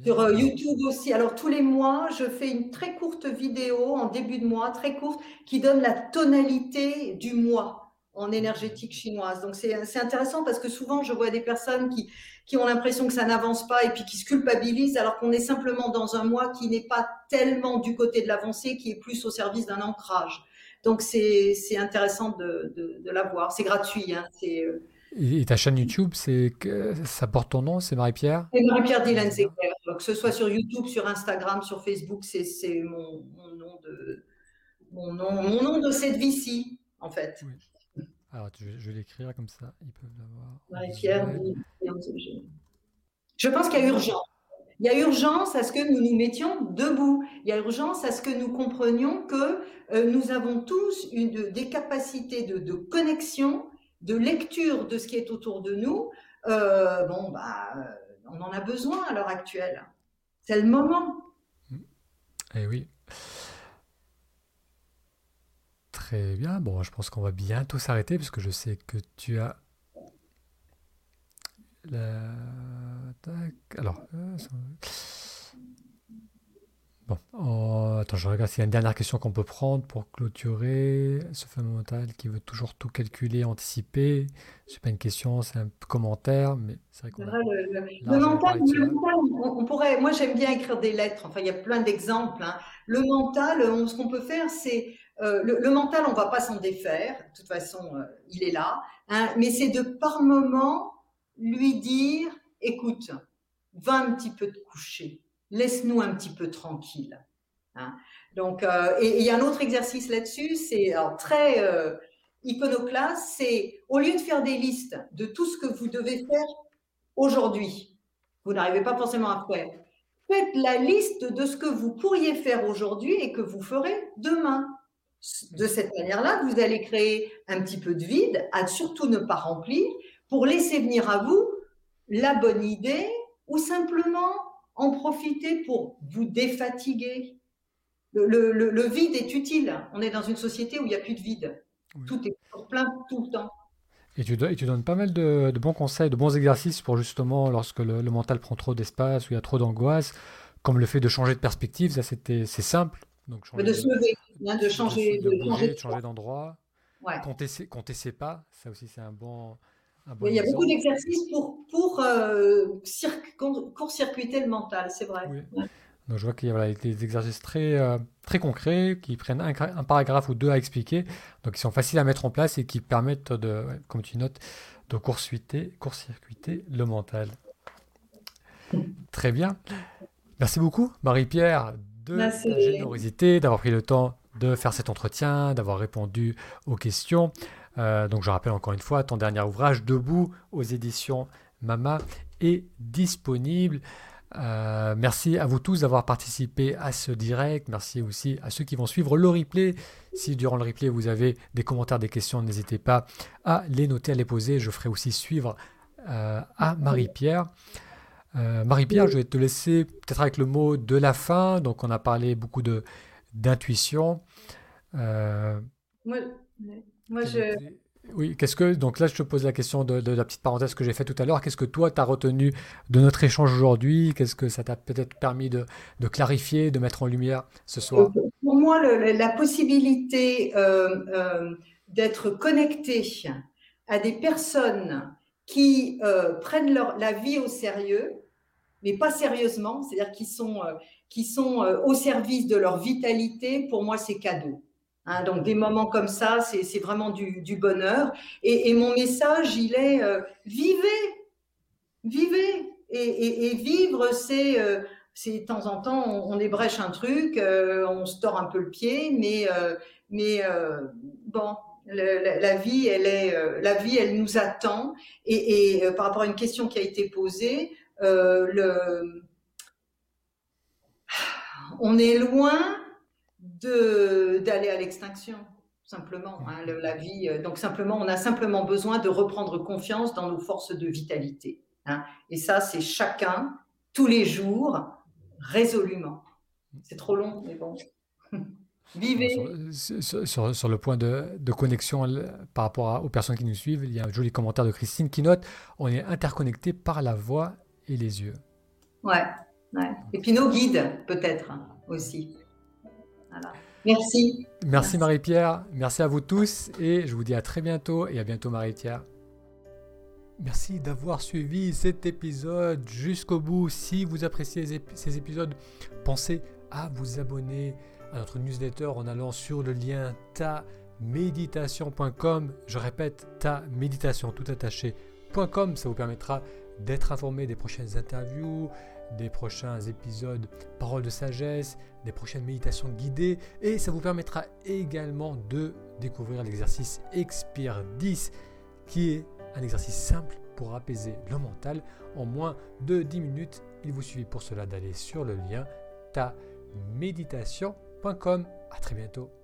Sur euh, YouTube aussi. Alors, tous les mois, je fais une très courte vidéo en début de mois, très courte, qui donne la tonalité du mois. en énergétique chinoise. Donc c'est intéressant parce que souvent je vois des personnes qui, qui ont l'impression que ça n'avance pas et puis qui se culpabilisent alors qu'on est simplement dans un mois qui n'est pas tellement du côté de l'avancée, qui est plus au service d'un ancrage. Donc c'est intéressant de, de, de l'avoir. C'est gratuit. Hein. C'est euh, et ta chaîne YouTube, c'est ça porte ton nom, c'est Marie-Pierre? C'est Marie-Pierre Dylan. Que ce soit sur YouTube, sur Instagram, sur Facebook, c'est mon, mon, nom de mon nom, mon nom de cette vie-ci, en fait. Oui. Alors, je, vais l'écrire comme ça, ils peuvent l'avoir. Marie-Pierre Je pense qu'il y a urgence. Il y a urgence à ce que nous nous mettions debout. Il y a urgence à ce que nous comprenions que euh, nous avons tous des capacités de, connexion de lecture de ce qui est autour de nous, euh, bon, bah, on en a besoin à l'heure actuelle. C'est le moment. Eh oui. Très bien. Bon, je pense qu'on va bientôt s'arrêter parce que je sais que tu as. Alors. Euh, Bon, oh, attends, je regarde s'il y a une dernière question qu'on peut prendre pour clôturer. Ce fameux mental qui veut toujours tout calculer, anticiper. C'est pas une question, c'est un commentaire, mais c'est vrai qu'on. Le, mental, on, pourrait. Moi, j'aime bien écrire des lettres. Enfin, il y a plein d'exemples. Hein. Le mental, ce qu'on peut faire, c'est euh, le, mental, on va pas s'en défaire. De toute façon, euh, il est là. Hein. mais c'est de par moment lui dire, écoute, va un petit peu te coucher laisse-nous un petit peu tranquille. Hein. Donc, euh, et il y a un autre exercice là-dessus, c'est très euh, iconoclaste, c'est au lieu de faire des listes de tout ce que vous devez faire aujourd'hui, vous n'arrivez pas forcément à faire, faites la liste de ce que vous pourriez faire aujourd'hui et que vous ferez demain. De cette manière-là, vous allez créer un petit peu de vide, à surtout ne pas remplir, pour laisser venir à vous la bonne idée ou simplement en profiter pour vous défatiguer? Le, vide est utile. On est dans une société où il n'y a plus de vide. Tout est plein tout le temps. Et tu, et tu donnes pas mal de, bons conseils, de bons exercices pour justement, lorsque le, mental prend trop d'espace, ou il y a trop d'angoisse, comme le fait de changer de perspective, ça c'est simple. Donc, de se lever, hein, de, changer de, changer d'endroit. Ouais. Compter ses pas, ça aussi c'est un bon, il y a beaucoup d'exercices pour, pour euh, court-circuiter le mental, c'est vrai. Donc je vois qu'il y a des exercices très, euh, très concrets qui prennent un, paragraphe ou deux à expliquer, donc qui sont faciles à mettre en place et qui permettent, de, comme tu notes, de court-circuiter court le mental. Très bien. Merci beaucoup, Marie-Pierre, de ta générosité, d'avoir pris le temps de faire cet entretien, d'avoir répondu aux questions. Euh, donc je rappelle encore une fois, ton dernier ouvrage, Debout, aux éditions Mama, est disponible. Euh, merci à vous tous d'avoir participé à ce direct. Merci aussi à ceux qui vont suivre le replay. Si durant le replay vous avez des commentaires, des questions, n'hésitez pas à les noter, à les poser. Je ferai aussi suivre euh, à Marie-Pierre. Marie-Pierre, je vais te laisser peut-être avec le mot de la fin. Donc on a parlé beaucoup de d'intuition. Moi, je... Oui, qu'est-ce que donc là je te pose la question de, la petite parenthèse que j'ai faite tout à l'heure. Qu'est-ce que toi tu as retenu de notre échange aujourd'hui? Qu'est-ce que ça t'a peut-être permis de, clarifier, de mettre en lumière ce soir? Pour moi, la possibilité euh, euh, d'être connecté à des personnes qui euh, prennent leur, la vie au sérieux, mais pas sérieusement, c'est-à-dire qui sont, qui sont au service de leur vitalité, pour moi c'est cadeau. Hein, donc des moments comme ça, c'est vraiment du, bonheur. Et, mon message, il est euh, vivez, vivez. Et, vivre, c'est euh, de temps en temps, on, ébrèche un truc, euh, on se tord un peu le pied, mais, mais bon, la, vie, elle est, la vie, elle nous attend. Et, par rapport à une question qui a été posée, on est loin d'aller à l'extinction, simplement. Hein, la vie, euh, donc simplement, on a simplement besoin de reprendre confiance dans nos forces de vitalité. Hein. et ça, c'est chacun, tous les jours, résolument. C'est trop long, mais bon. *laughs* Vivez. Sur, sur, le point de, de, connexion par rapport aux personnes qui nous suivent, il y a un joli commentaire de Christine qui note on est interconnecté par la voix et les yeux. Ouais, ouais. Et puis nos guides, peut-être hein, aussi. Merci. Merci, Marie-Pierre. Merci à vous tous. Et je vous dis à très bientôt. Et à bientôt, Marie-Pierre. Merci d'avoir suivi cet épisode jusqu'au bout. Si vous appréciez ces épisodes, pensez à vous abonner à notre newsletter en allant sur le lien ta-méditation.com. Je répète, ta-méditation tout attaché.com. Ça vous permettra d'être informé des prochaines interviews, des prochains épisodes paroles de sagesse, des prochaines méditations guidées et ça vous permettra également de découvrir l'exercice Expire 10 qui est un exercice simple pour apaiser le mental en moins de 10 minutes. Il vous suffit pour cela d'aller sur le lien ta méditation.com. À très bientôt.